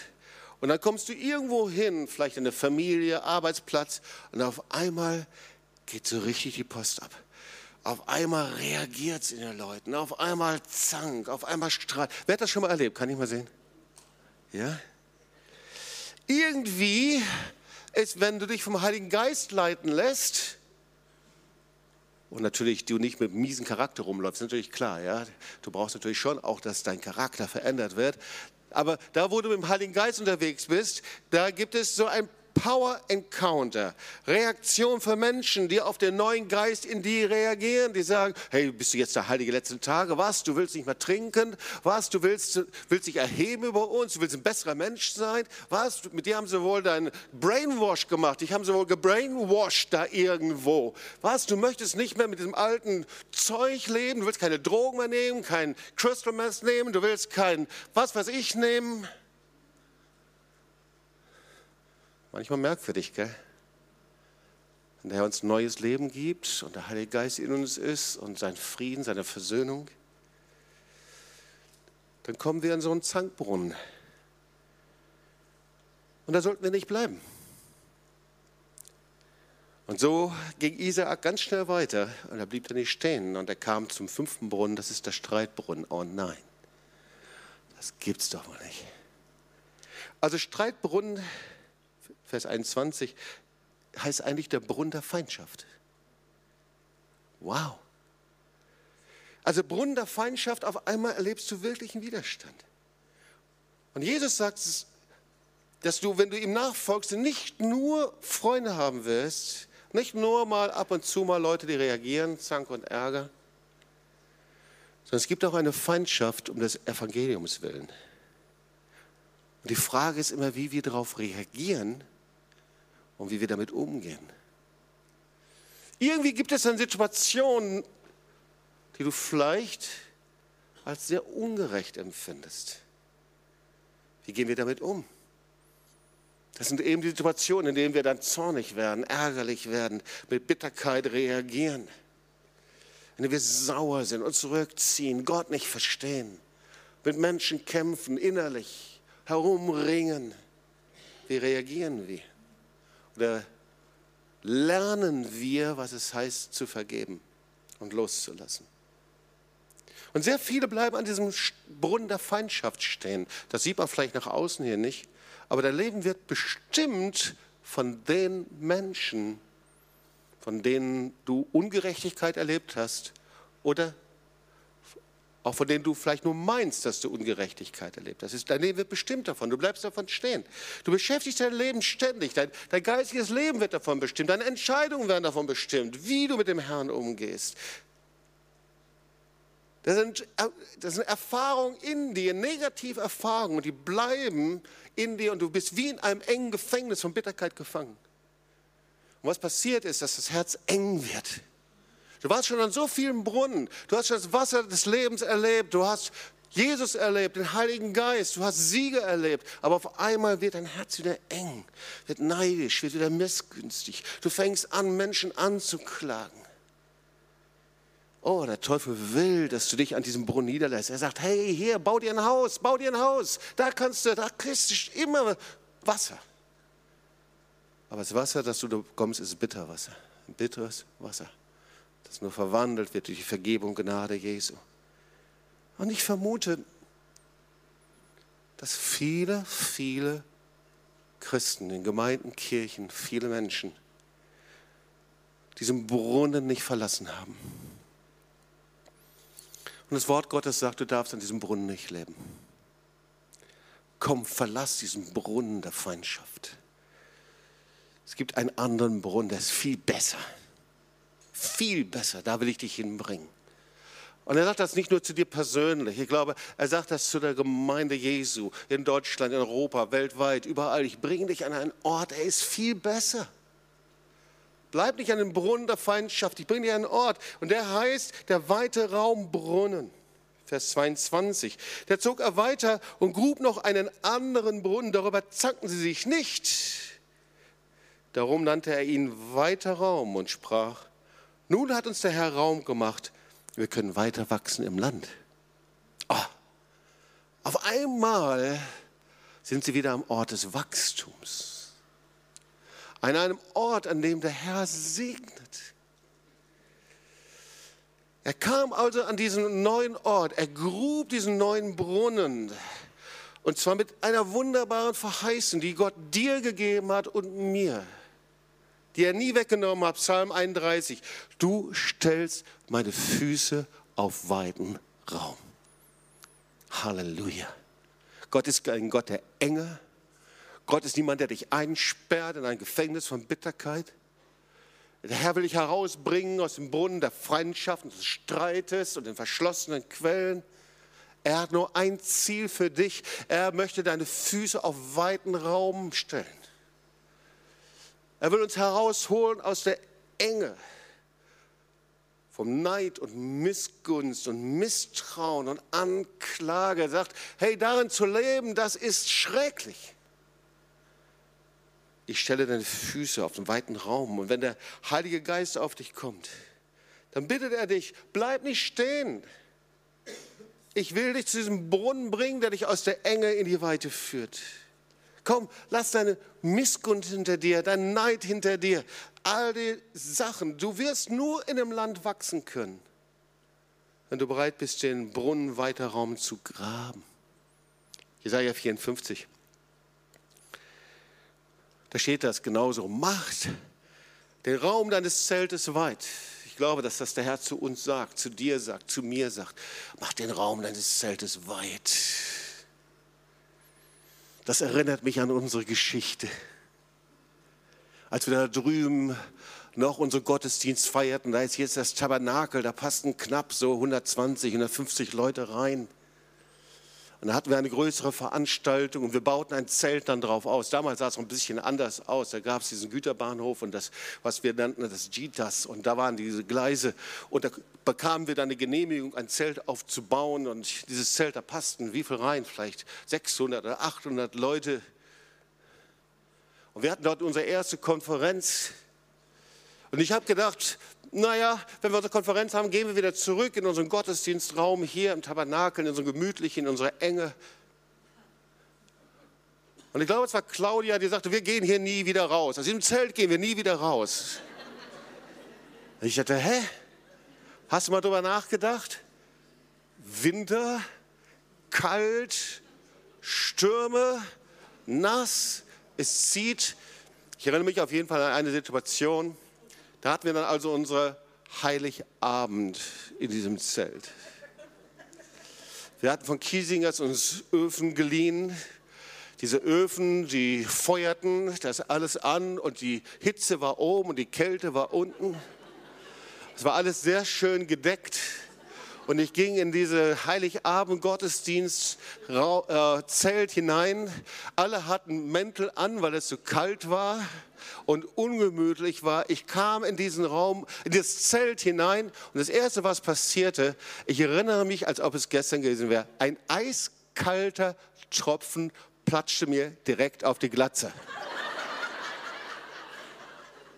Speaker 1: Und dann kommst du irgendwo hin, vielleicht in eine Familie, Arbeitsplatz, und auf einmal geht so richtig die Post ab. Auf einmal reagiert es in den Leuten, auf einmal Zank, auf einmal Streit. Wer hat das schon mal erlebt? Kann ich mal sehen? Ja? Irgendwie ist, wenn du dich vom Heiligen Geist leiten lässt, Und natürlich, du nicht mit miesen Charakter rumläufst, natürlich klar, ja. Du brauchst natürlich schon auch, dass dein Charakter verändert wird. Aber da, wo du mit dem Heiligen Geist unterwegs bist, da gibt es so ein Power Encounter, Reaktion für Menschen, die auf den neuen Geist in die reagieren, die sagen, hey, bist du jetzt der Heilige letzten Tage? Was, du willst nicht mehr trinken? Was, du willst, willst dich erheben über uns? Du willst ein besserer Mensch sein? Was, mit dir haben sie wohl deinen Brainwash gemacht, dich haben sie wohl gebrainwashed da irgendwo. Was, du möchtest nicht mehr mit diesem alten Zeug leben, du willst keine Drogen mehr nehmen, kein Crystal Meth nehmen, du willst kein was weiß ich nehmen. Manchmal merkwürdig, gell? Wenn der Herr uns neues Leben gibt und der Heilige Geist in uns ist und sein Frieden, seine Versöhnung, dann kommen wir in so einen Zankbrunnen. Und da sollten wir nicht bleiben. Und so ging Isaak ganz schnell weiter und er blieb da nicht stehen und er kam zum fünften Brunnen, das ist der Streitbrunnen. Oh nein, das gibt's doch wohl nicht. Also Streitbrunnen Vers 21, heißt eigentlich der Brunnen der Feindschaft. Wow. Also Brunnen der Feindschaft, auf einmal erlebst du wirklichen Widerstand. Und Jesus sagt, dass du, wenn du ihm nachfolgst, nicht nur Freunde haben wirst, nicht nur mal ab und zu mal Leute, die reagieren, Zank und Ärger, sondern es gibt auch eine Feindschaft um des Evangeliums willen. Und die Frage ist immer, wie wir darauf reagieren und wie wir damit umgehen. Irgendwie gibt es dann Situationen, die du vielleicht als sehr ungerecht empfindest. Wie gehen wir damit um? Das sind eben die Situationen, in denen wir dann zornig werden, ärgerlich werden, mit Bitterkeit reagieren, in denen wir sauer sind und zurückziehen, Gott nicht verstehen, mit Menschen kämpfen, innerlich herumringen. Wie reagieren wir? Lernen wir, was es heißt, zu vergeben und loszulassen. Und sehr viele bleiben an diesem Brunnen der Feindschaft stehen. Das sieht man vielleicht nach außen hier nicht, aber dein Leben wird bestimmt von den Menschen, von denen du Ungerechtigkeit erlebt hast oder auch von denen du vielleicht nur meinst, dass du Ungerechtigkeit erlebt hast. Dein Leben wird bestimmt davon, du bleibst davon stehen. Du beschäftigst dein Leben ständig, dein, dein geistiges Leben wird davon bestimmt, deine Entscheidungen werden davon bestimmt, wie du mit dem Herrn umgehst. Das sind, das sind Erfahrungen in dir, negative Erfahrungen, die bleiben in dir und du bist wie in einem engen Gefängnis von Bitterkeit gefangen. Und was passiert ist, dass das Herz eng wird. Du warst schon an so vielen Brunnen. Du hast das Wasser des Lebens erlebt. Du hast Jesus erlebt, den Heiligen Geist. Du hast Siege erlebt. Aber auf einmal wird dein Herz wieder eng, wird neidisch, wird wieder missgünstig. Du fängst an, Menschen anzuklagen. Oh, der Teufel will, dass du dich an diesem Brunnen niederlässt. Er sagt, hey, hier, bau dir ein Haus, bau dir ein Haus. Da kannst du, da kriegst du immer Wasser. Aber das Wasser, das du bekommst, ist Bitterwasser. Bitteres Wasser das nur verwandelt wird durch die Vergebung Gnade Jesu. Und ich vermute, dass viele, viele Christen in Gemeinden, Kirchen, viele Menschen diesen Brunnen nicht verlassen haben. Und das Wort Gottes sagt, du darfst an diesem Brunnen nicht leben. Komm, verlass diesen Brunnen der Feindschaft. Es gibt einen anderen Brunnen, der ist viel besser viel besser, da will ich dich hinbringen. Und er sagt das nicht nur zu dir persönlich. Ich glaube, er sagt das zu der Gemeinde Jesu in Deutschland, in Europa, weltweit, überall. Ich bringe dich an einen Ort, er ist viel besser. Bleib nicht an dem Brunnen der Feindschaft. Ich bringe dich an einen Ort. Und der heißt der weite Raum Brunnen. Vers 22. Der zog er weiter und grub noch einen anderen Brunnen. Darüber zankten sie sich nicht. Darum nannte er ihn weiter Raum und sprach, nun hat uns der Herr Raum gemacht. Wir können weiter wachsen im Land. Oh, auf einmal sind sie wieder am Ort des Wachstums. An einem Ort, an dem der Herr segnet. Er kam also an diesen neuen Ort, er grub diesen neuen Brunnen. Und zwar mit einer wunderbaren Verheißung, die Gott dir gegeben hat und mir die er nie weggenommen hat. Psalm 31. Du stellst meine Füße auf weiten Raum. Halleluja. Gott ist ein Gott der Enge. Gott ist niemand, der dich einsperrt in ein Gefängnis von Bitterkeit. Der Herr will dich herausbringen aus dem Brunnen der Freundschaft und des Streites und den verschlossenen Quellen. Er hat nur ein Ziel für dich. Er möchte deine Füße auf weiten Raum stellen. Er will uns herausholen aus der Enge, vom Neid und Missgunst und Misstrauen und Anklage. Er sagt, hey, darin zu leben, das ist schrecklich. Ich stelle deine Füße auf den weiten Raum und wenn der Heilige Geist auf dich kommt, dann bittet er dich, bleib nicht stehen. Ich will dich zu diesem Brunnen bringen, der dich aus der Enge in die Weite führt. Komm, lass deine Missgunst hinter dir, dein Neid hinter dir, all die Sachen. Du wirst nur in dem Land wachsen können, wenn du bereit bist, den Brunnen weiter Raum zu graben. Jesaja 54. Da steht das genauso. Macht den Raum deines Zeltes weit. Ich glaube, dass das der Herr zu uns sagt, zu dir sagt, zu mir sagt. Mach den Raum deines Zeltes weit. Das erinnert mich an unsere Geschichte. Als wir da drüben noch unseren Gottesdienst feierten, da ist jetzt das Tabernakel, da passten knapp so 120, 150 Leute rein. Und da hatten wir eine größere Veranstaltung und wir bauten ein Zelt dann drauf aus. Damals sah es ein bisschen anders aus. Da gab es diesen Güterbahnhof und das, was wir nannten, das Gitas. Und da waren diese Gleise. Und da bekamen wir dann eine Genehmigung, ein Zelt aufzubauen. Und dieses Zelt, da passten wie viel rein? Vielleicht 600 oder 800 Leute. Und wir hatten dort unsere erste Konferenz. Und ich habe gedacht, naja, wenn wir unsere Konferenz haben, gehen wir wieder zurück in unseren Gottesdienstraum hier im Tabernakel, in unserem gemütlichen, in unserer Enge. Und ich glaube, es war Claudia, die sagte, wir gehen hier nie wieder raus. Aus diesem Zelt gehen wir nie wieder raus. Und ich dachte, hä? Hast du mal darüber nachgedacht? Winter, kalt, Stürme, nass, es zieht. Ich erinnere mich auf jeden Fall an eine Situation. Da hatten wir dann also unsere Heiligabend in diesem Zelt. Wir hatten von Kiesingers uns Öfen geliehen. Diese Öfen, die feuerten das alles an und die Hitze war oben und die Kälte war unten. Es war alles sehr schön gedeckt. Und ich ging in diese Heiligabend-Gottesdienst-Zelt hinein. Alle hatten Mäntel an, weil es so kalt war und ungemütlich war. Ich kam in diesen Raum, in das Zelt hinein und das Erste, was passierte, ich erinnere mich, als ob es gestern gewesen wäre, ein eiskalter Tropfen platschte mir direkt auf die Glatze.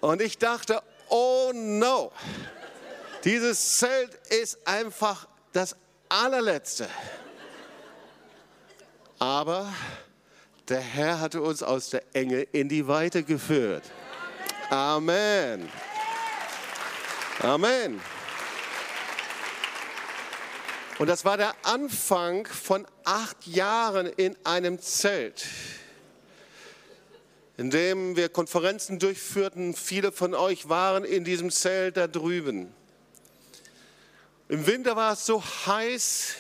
Speaker 1: Und ich dachte, oh no, dieses Zelt ist einfach das allerletzte. Aber der Herr hatte uns aus der Enge in die Weite geführt. Amen. Amen. Und das war der Anfang von acht Jahren in einem Zelt, in dem wir Konferenzen durchführten. Viele von euch waren in diesem Zelt da drüben. Im Winter war es so heiß.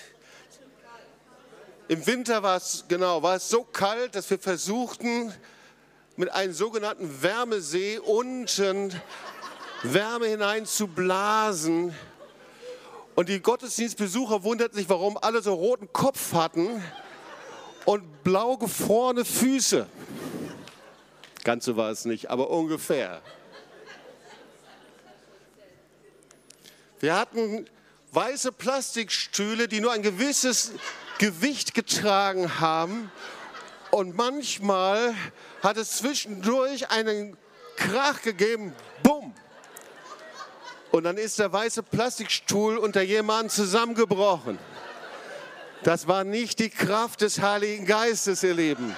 Speaker 1: Im Winter war es, genau, war es so kalt, dass wir versuchten, mit einem sogenannten Wärmesee unten Wärme hineinzublasen. Und die Gottesdienstbesucher wunderten sich, warum alle so roten Kopf hatten und blau gefrorene Füße. Ganz so war es nicht, aber ungefähr. Wir hatten weiße Plastikstühle, die nur ein gewisses Gewicht getragen haben. Und manchmal hat es zwischendurch einen Krach gegeben, bumm. Und dann ist der weiße Plastikstuhl unter jemandem zusammengebrochen. Das war nicht die Kraft des Heiligen Geistes, ihr Lieben.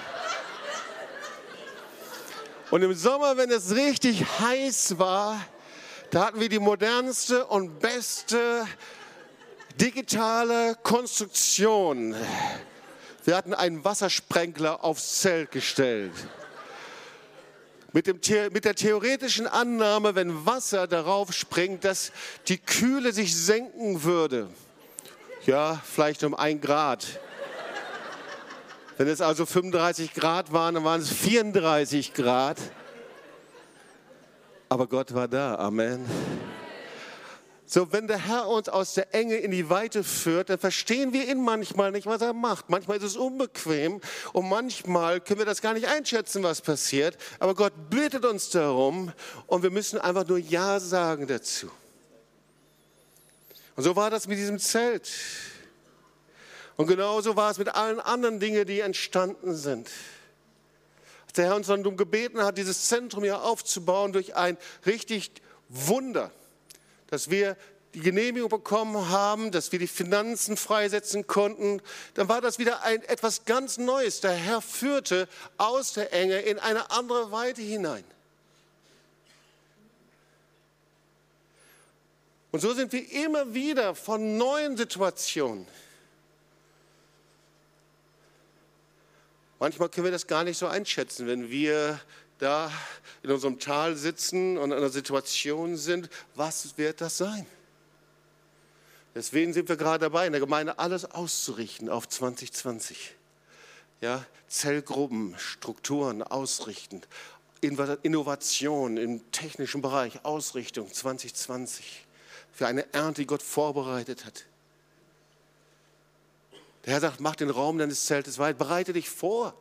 Speaker 1: Und im Sommer, wenn es richtig heiß war, da hatten wir die modernste und beste digitale Konstruktion. Wir hatten einen Wassersprenkler aufs Zelt gestellt. mit, dem, mit der theoretischen Annahme, wenn Wasser darauf springt, dass die Kühle sich senken würde. Ja, vielleicht um ein Grad. Wenn es also 35 Grad waren, dann waren es 34 Grad. Aber Gott war da. Amen. So, wenn der Herr uns aus der Enge in die Weite führt, dann verstehen wir ihn manchmal nicht, was er macht. Manchmal ist es unbequem und manchmal können wir das gar nicht einschätzen, was passiert. Aber Gott bittet uns darum und wir müssen einfach nur Ja sagen dazu. Und so war das mit diesem Zelt. Und genauso war es mit allen anderen Dingen, die entstanden sind. Als der Herr uns dann darum gebeten hat, dieses Zentrum hier aufzubauen durch ein richtig Wunder dass wir die Genehmigung bekommen haben, dass wir die Finanzen freisetzen konnten, dann war das wieder ein, etwas ganz Neues. Der Herr führte aus der Enge in eine andere Weite hinein. Und so sind wir immer wieder von neuen Situationen. Manchmal können wir das gar nicht so einschätzen, wenn wir da in unserem Tal sitzen und in einer Situation sind, was wird das sein? Deswegen sind wir gerade dabei, in der Gemeinde alles auszurichten auf 2020. Ja, Zellgruppen, Strukturen ausrichten, Innovation im technischen Bereich, Ausrichtung 2020 für eine Ernte, die Gott vorbereitet hat. Der Herr sagt, mach den Raum deines Zeltes weit, bereite dich vor.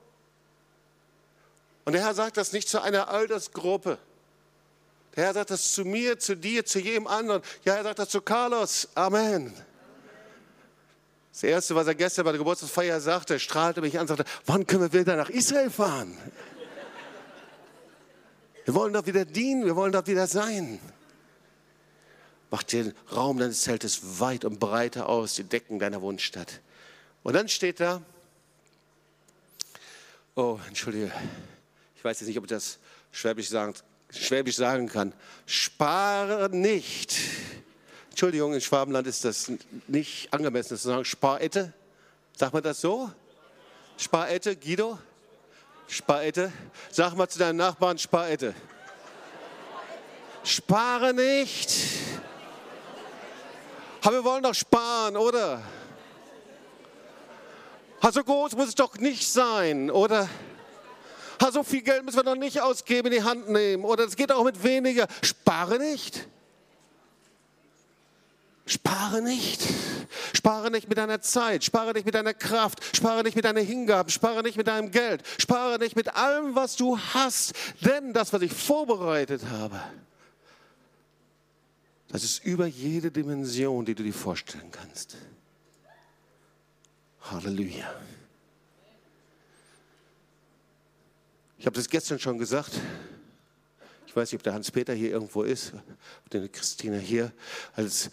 Speaker 1: Und der Herr sagt das nicht zu einer Altersgruppe. Der Herr sagt das zu mir, zu dir, zu jedem anderen. Ja, er sagt das zu Carlos. Amen. Das Erste, was er gestern bei der Geburtstagsfeier sagte, strahlte mich an und sagte, wann können wir wieder nach Israel fahren? Wir wollen doch wieder dienen, wir wollen doch wieder sein. Mach den Raum deines Zeltes weit und breiter aus, die Decken deiner Wohnstadt. Und dann steht da, oh, entschuldige, ich weiß jetzt nicht, ob ich das Schwäbisch sagen, Schwäbisch sagen kann, spare nicht. Entschuldigung, in Schwabenland ist das nicht angemessen zu sagen, Sparette. Sagt man das so? Sparette, Guido? Sparette. Sag mal zu deinem Nachbarn Sparette. Spare nicht. Aber wir wollen doch sparen, oder? Also groß muss es doch nicht sein, oder? Ha, so viel Geld müssen wir noch nicht ausgeben, in die Hand nehmen. Oder es geht auch mit weniger. Spare nicht. Spare nicht. Spare nicht mit deiner Zeit, spare nicht mit deiner Kraft, spare nicht mit deiner Hingabe, spare nicht mit deinem Geld, spare nicht mit allem, was du hast. Denn das, was ich vorbereitet habe, das ist über jede Dimension, die du dir vorstellen kannst. Halleluja. Ich habe das gestern schon gesagt. Ich weiß nicht, ob der Hans-Peter hier irgendwo ist, ob der Christina hier, als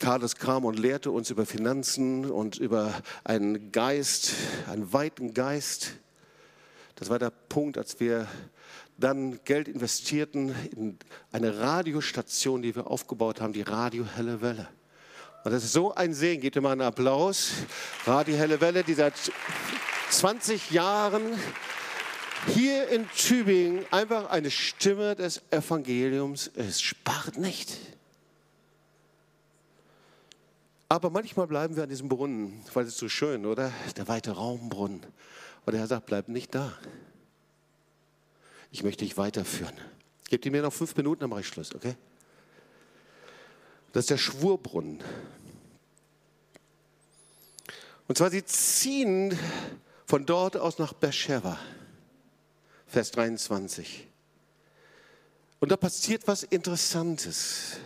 Speaker 1: Carlos kam und lehrte uns über Finanzen und über einen Geist, einen weiten Geist. Das war der Punkt, als wir dann Geld investierten in eine Radiostation, die wir aufgebaut haben, die Radio Helle Welle. Und das ist so ein Segen. Gebt ihr mal einen Applaus. Radio Helle Welle, die seit 20 Jahren hier in Tübingen einfach eine Stimme des Evangeliums ist. Spart nicht. Aber manchmal bleiben wir an diesem Brunnen, weil es so schön, oder? Der weite Raumbrunnen. Und der Herr sagt, bleib nicht da. Ich möchte dich weiterführen. Gebt ihr mir noch fünf Minuten, dann mache ich Schluss, okay? Das ist der Schwurbrunnen. Und zwar, sie ziehen von dort aus nach Beersheba. Vers 23. Und da passiert was Interessantes.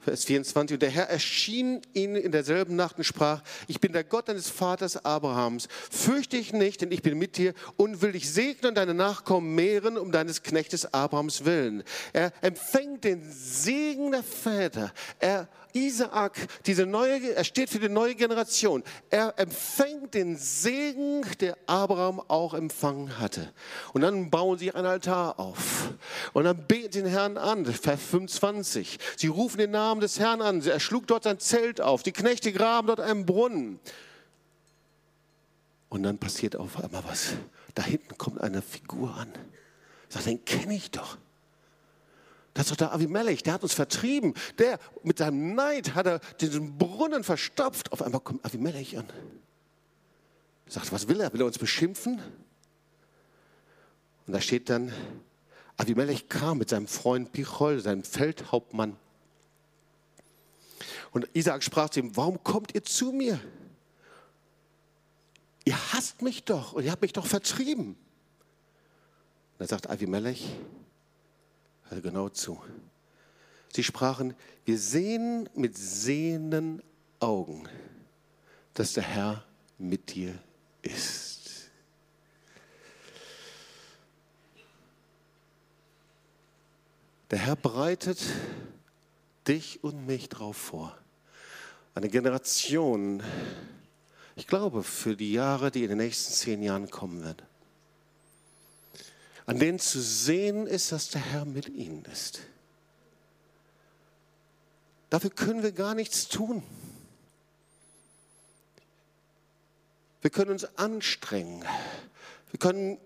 Speaker 1: Vers 24. Und der Herr erschien ihnen in derselben Nacht und sprach, ich bin der Gott deines Vaters Abrahams. Fürchte dich nicht, denn ich bin mit dir und will dich segnen und deine Nachkommen mehren um deines Knechtes Abrahams willen. Er empfängt den Segen der Väter. Er Isaak, diese neue, er steht für die neue Generation. Er empfängt den Segen, der Abraham auch empfangen hatte. Und dann bauen sie einen Altar auf. Und dann beten den Herrn an, Vers 25. Sie rufen den Namen des Herrn an. Er schlug dort sein Zelt auf. Die Knechte graben dort einen Brunnen. Und dann passiert auf einmal was. Da hinten kommt eine Figur an. Sagt, den kenne ich doch. Das ist doch der Avimelech, der hat uns vertrieben. Der mit seinem Neid hat er diesen Brunnen verstopft. Auf einmal kommt Avimelech an. Sagt, was will er? Will er uns beschimpfen? Und da steht dann, Avimelech kam mit seinem Freund Pichol, seinem Feldhauptmann. Und Isaac sprach zu ihm, warum kommt ihr zu mir? Ihr hasst mich doch und ihr habt mich doch vertrieben. Und dann sagt Avimelech, hör genau zu. Sie sprachen, wir sehen mit sehenden Augen, dass der Herr mit dir ist. Der Herr bereitet dich und mich darauf vor. Eine Generation, ich glaube, für die Jahre, die in den nächsten zehn Jahren kommen werden. An denen zu sehen ist, dass der Herr mit ihnen ist. Dafür können wir gar nichts tun. Wir können uns anstrengen. Wir können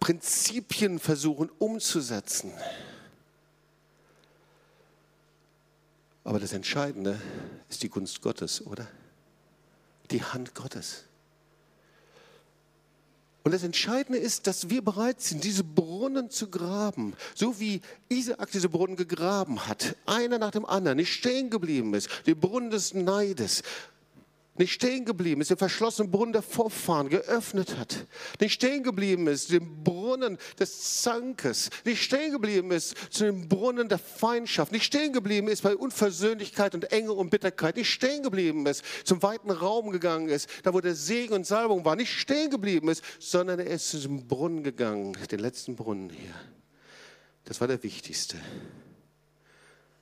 Speaker 1: Prinzipien versuchen umzusetzen. Aber das Entscheidende ist die Gunst Gottes, oder? Die Hand Gottes. Und das Entscheidende ist, dass wir bereit sind, diese Brunnen zu graben. So wie Isaak diese Brunnen gegraben hat. Einer nach dem anderen, nicht stehen geblieben ist. Den Brunnen des Neides, nicht stehen geblieben ist, den verschlossenen Brunnen der Vorfahren geöffnet hat, nicht stehen geblieben ist, den Brunnen des Zankes, nicht stehen geblieben ist zu dem Brunnen der Feindschaft, nicht stehen geblieben ist bei Unversöhnlichkeit und Enge und Bitterkeit, nicht stehen geblieben ist, zum weiten Raum gegangen ist, da wo der Segen und Salbung war, nicht stehen geblieben ist, sondern er ist zu diesem Brunnen gegangen, den letzten Brunnen hier. Das war der wichtigste.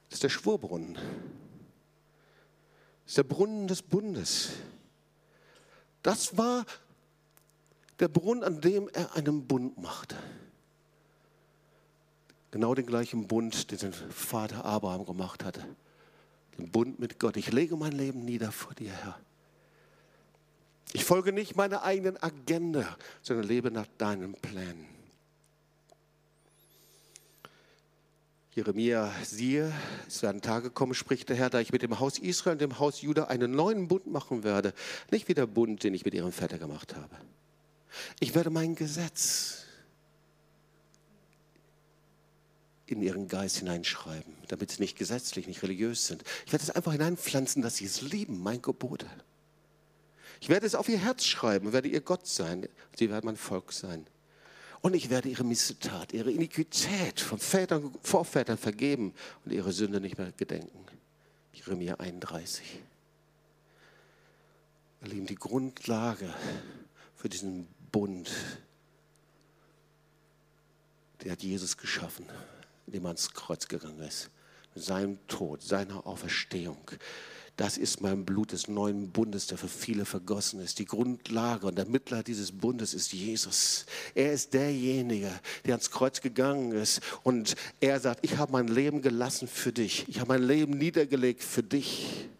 Speaker 1: Das ist der Schwurbrunnen ist der Brunnen des Bundes. Das war der Brunnen, an dem er einen Bund machte. Genau den gleichen Bund, den sein Vater Abraham gemacht hatte. Den Bund mit Gott. Ich lege mein Leben nieder vor dir, Herr. Ich folge nicht meiner eigenen Agenda, sondern lebe nach deinen Plänen. Jeremia, siehe, es werden Tage kommen, spricht der Herr, da ich mit dem Haus Israel und dem Haus Juda einen neuen Bund machen werde, nicht wie der Bund, den ich mit ihrem Vater gemacht habe. Ich werde mein Gesetz in ihren Geist hineinschreiben, damit sie nicht gesetzlich, nicht religiös sind. Ich werde es einfach hineinpflanzen, dass sie es lieben, mein Gebote. Ich werde es auf ihr Herz schreiben, werde ihr Gott sein, sie werden mein Volk sein. Und ich werde ihre Missetat, ihre Iniquität von Vätern, Vorvätern vergeben und ihre Sünde nicht mehr gedenken. Jeremia 31. Ihr Lieben, die Grundlage für diesen Bund, der hat Jesus geschaffen, indem er ans Kreuz gegangen ist. Mit seinem Tod, seiner Auferstehung das ist mein Blut des neuen Bundes, der für viele vergossen ist. Die Grundlage und der Mittler dieses Bundes ist Jesus. Er ist derjenige, der ans Kreuz gegangen ist und er sagt, ich habe mein Leben gelassen für dich. Ich habe mein Leben niedergelegt für dich.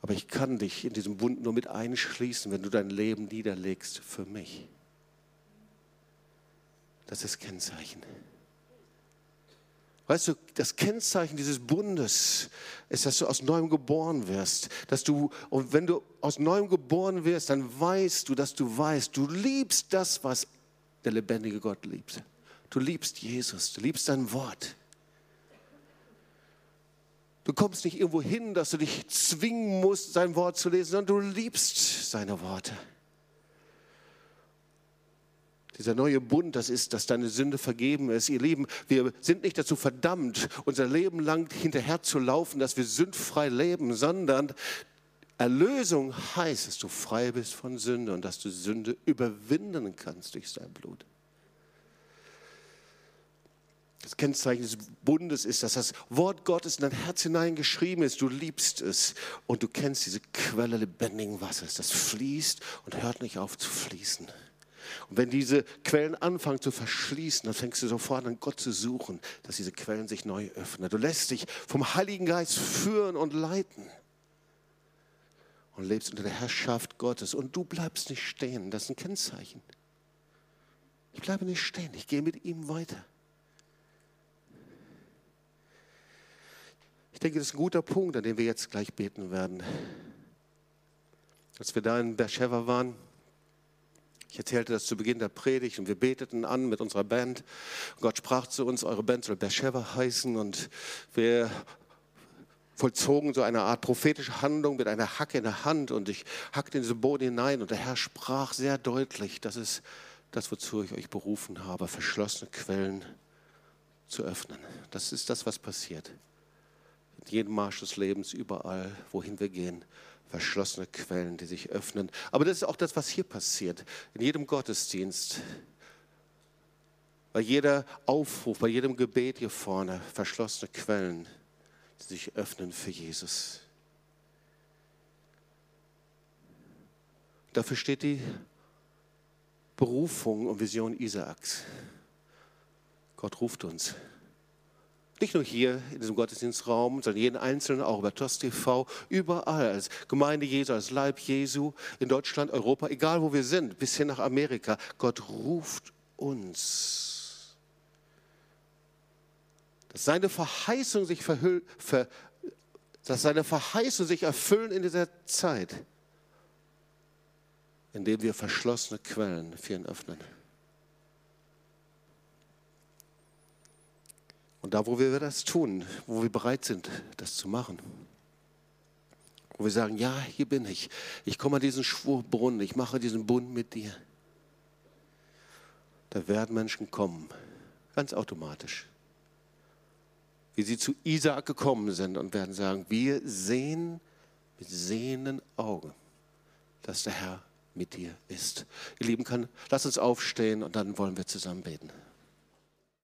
Speaker 1: Aber ich kann dich in diesem Bund nur mit einschließen, wenn du dein Leben niederlegst für mich. Das ist Kennzeichen. Weißt du, das Kennzeichen dieses Bundes ist, dass du aus neuem geboren wirst. Dass du, und wenn du aus neuem geboren wirst, dann weißt du, dass du weißt, du liebst das, was der lebendige Gott liebt. Du liebst Jesus, du liebst sein Wort. Du kommst nicht irgendwo hin, dass du dich zwingen musst, sein Wort zu lesen, sondern du liebst seine Worte. Dieser neue Bund, das ist, dass deine Sünde vergeben ist. Ihr Lieben, wir sind nicht dazu verdammt, unser Leben lang hinterher zu laufen, dass wir sündfrei leben, sondern Erlösung heißt, dass du frei bist von Sünde und dass du Sünde überwinden kannst durch sein Blut. Das Kennzeichen des Bundes ist, dass das Wort Gottes in dein Herz hineingeschrieben ist. Du liebst es und du kennst diese Quelle lebendigen Wassers. Das fließt und hört nicht auf zu fließen. Und wenn diese Quellen anfangen zu verschließen, dann fängst du sofort an, Gott zu suchen, dass diese Quellen sich neu öffnen. Du lässt dich vom Heiligen Geist führen und leiten. und lebst unter der Herrschaft Gottes und du bleibst nicht stehen. Das ist ein Kennzeichen. Ich bleibe nicht stehen, ich gehe mit ihm weiter. Ich denke, das ist ein guter Punkt, an dem wir jetzt gleich beten werden. Als wir da in Beersheba waren, ich erzählte das zu Beginn der Predigt und wir beteten an mit unserer Band. Gott sprach zu uns, eure Band soll Beersheba heißen und wir vollzogen so eine Art prophetische Handlung mit einer Hacke in der Hand und ich hackte in diesen Boden hinein und der Herr sprach sehr deutlich, das ist das, wozu ich euch berufen habe, verschlossene Quellen zu öffnen. Das ist das, was passiert. In jedem Marsch des Lebens, überall, wohin wir gehen, verschlossene Quellen, die sich öffnen. Aber das ist auch das, was hier passiert. In jedem Gottesdienst, bei jeder Aufruf, bei jedem Gebet hier vorne, verschlossene Quellen, die sich öffnen für Jesus. Dafür steht die Berufung und Vision Isaaks. Gott ruft uns. Nicht nur hier in diesem Gottesdienstraum, sondern jeden Einzelnen, auch über TOS TV, überall, als Gemeinde Jesu, als Leib Jesu, in Deutschland, Europa, egal wo wir sind, bis hin nach Amerika. Gott ruft uns. Dass seine Verheißung sich verhüllt, ver, dass seine Verheißung sich erfüllen in dieser Zeit, indem wir verschlossene Quellen für ihn öffnen. Und da, wo wir das tun, wo wir bereit sind, das zu machen, wo wir sagen, ja, hier bin ich, ich komme an diesen Schwurbrunnen, ich mache diesen Bund mit dir, da werden Menschen kommen, ganz automatisch, wie sie zu Isaak gekommen sind und werden sagen, wir sehen mit sehenden Augen, dass der Herr mit dir ist. Ihr Lieben, kann, lass uns aufstehen und dann wollen wir zusammen beten.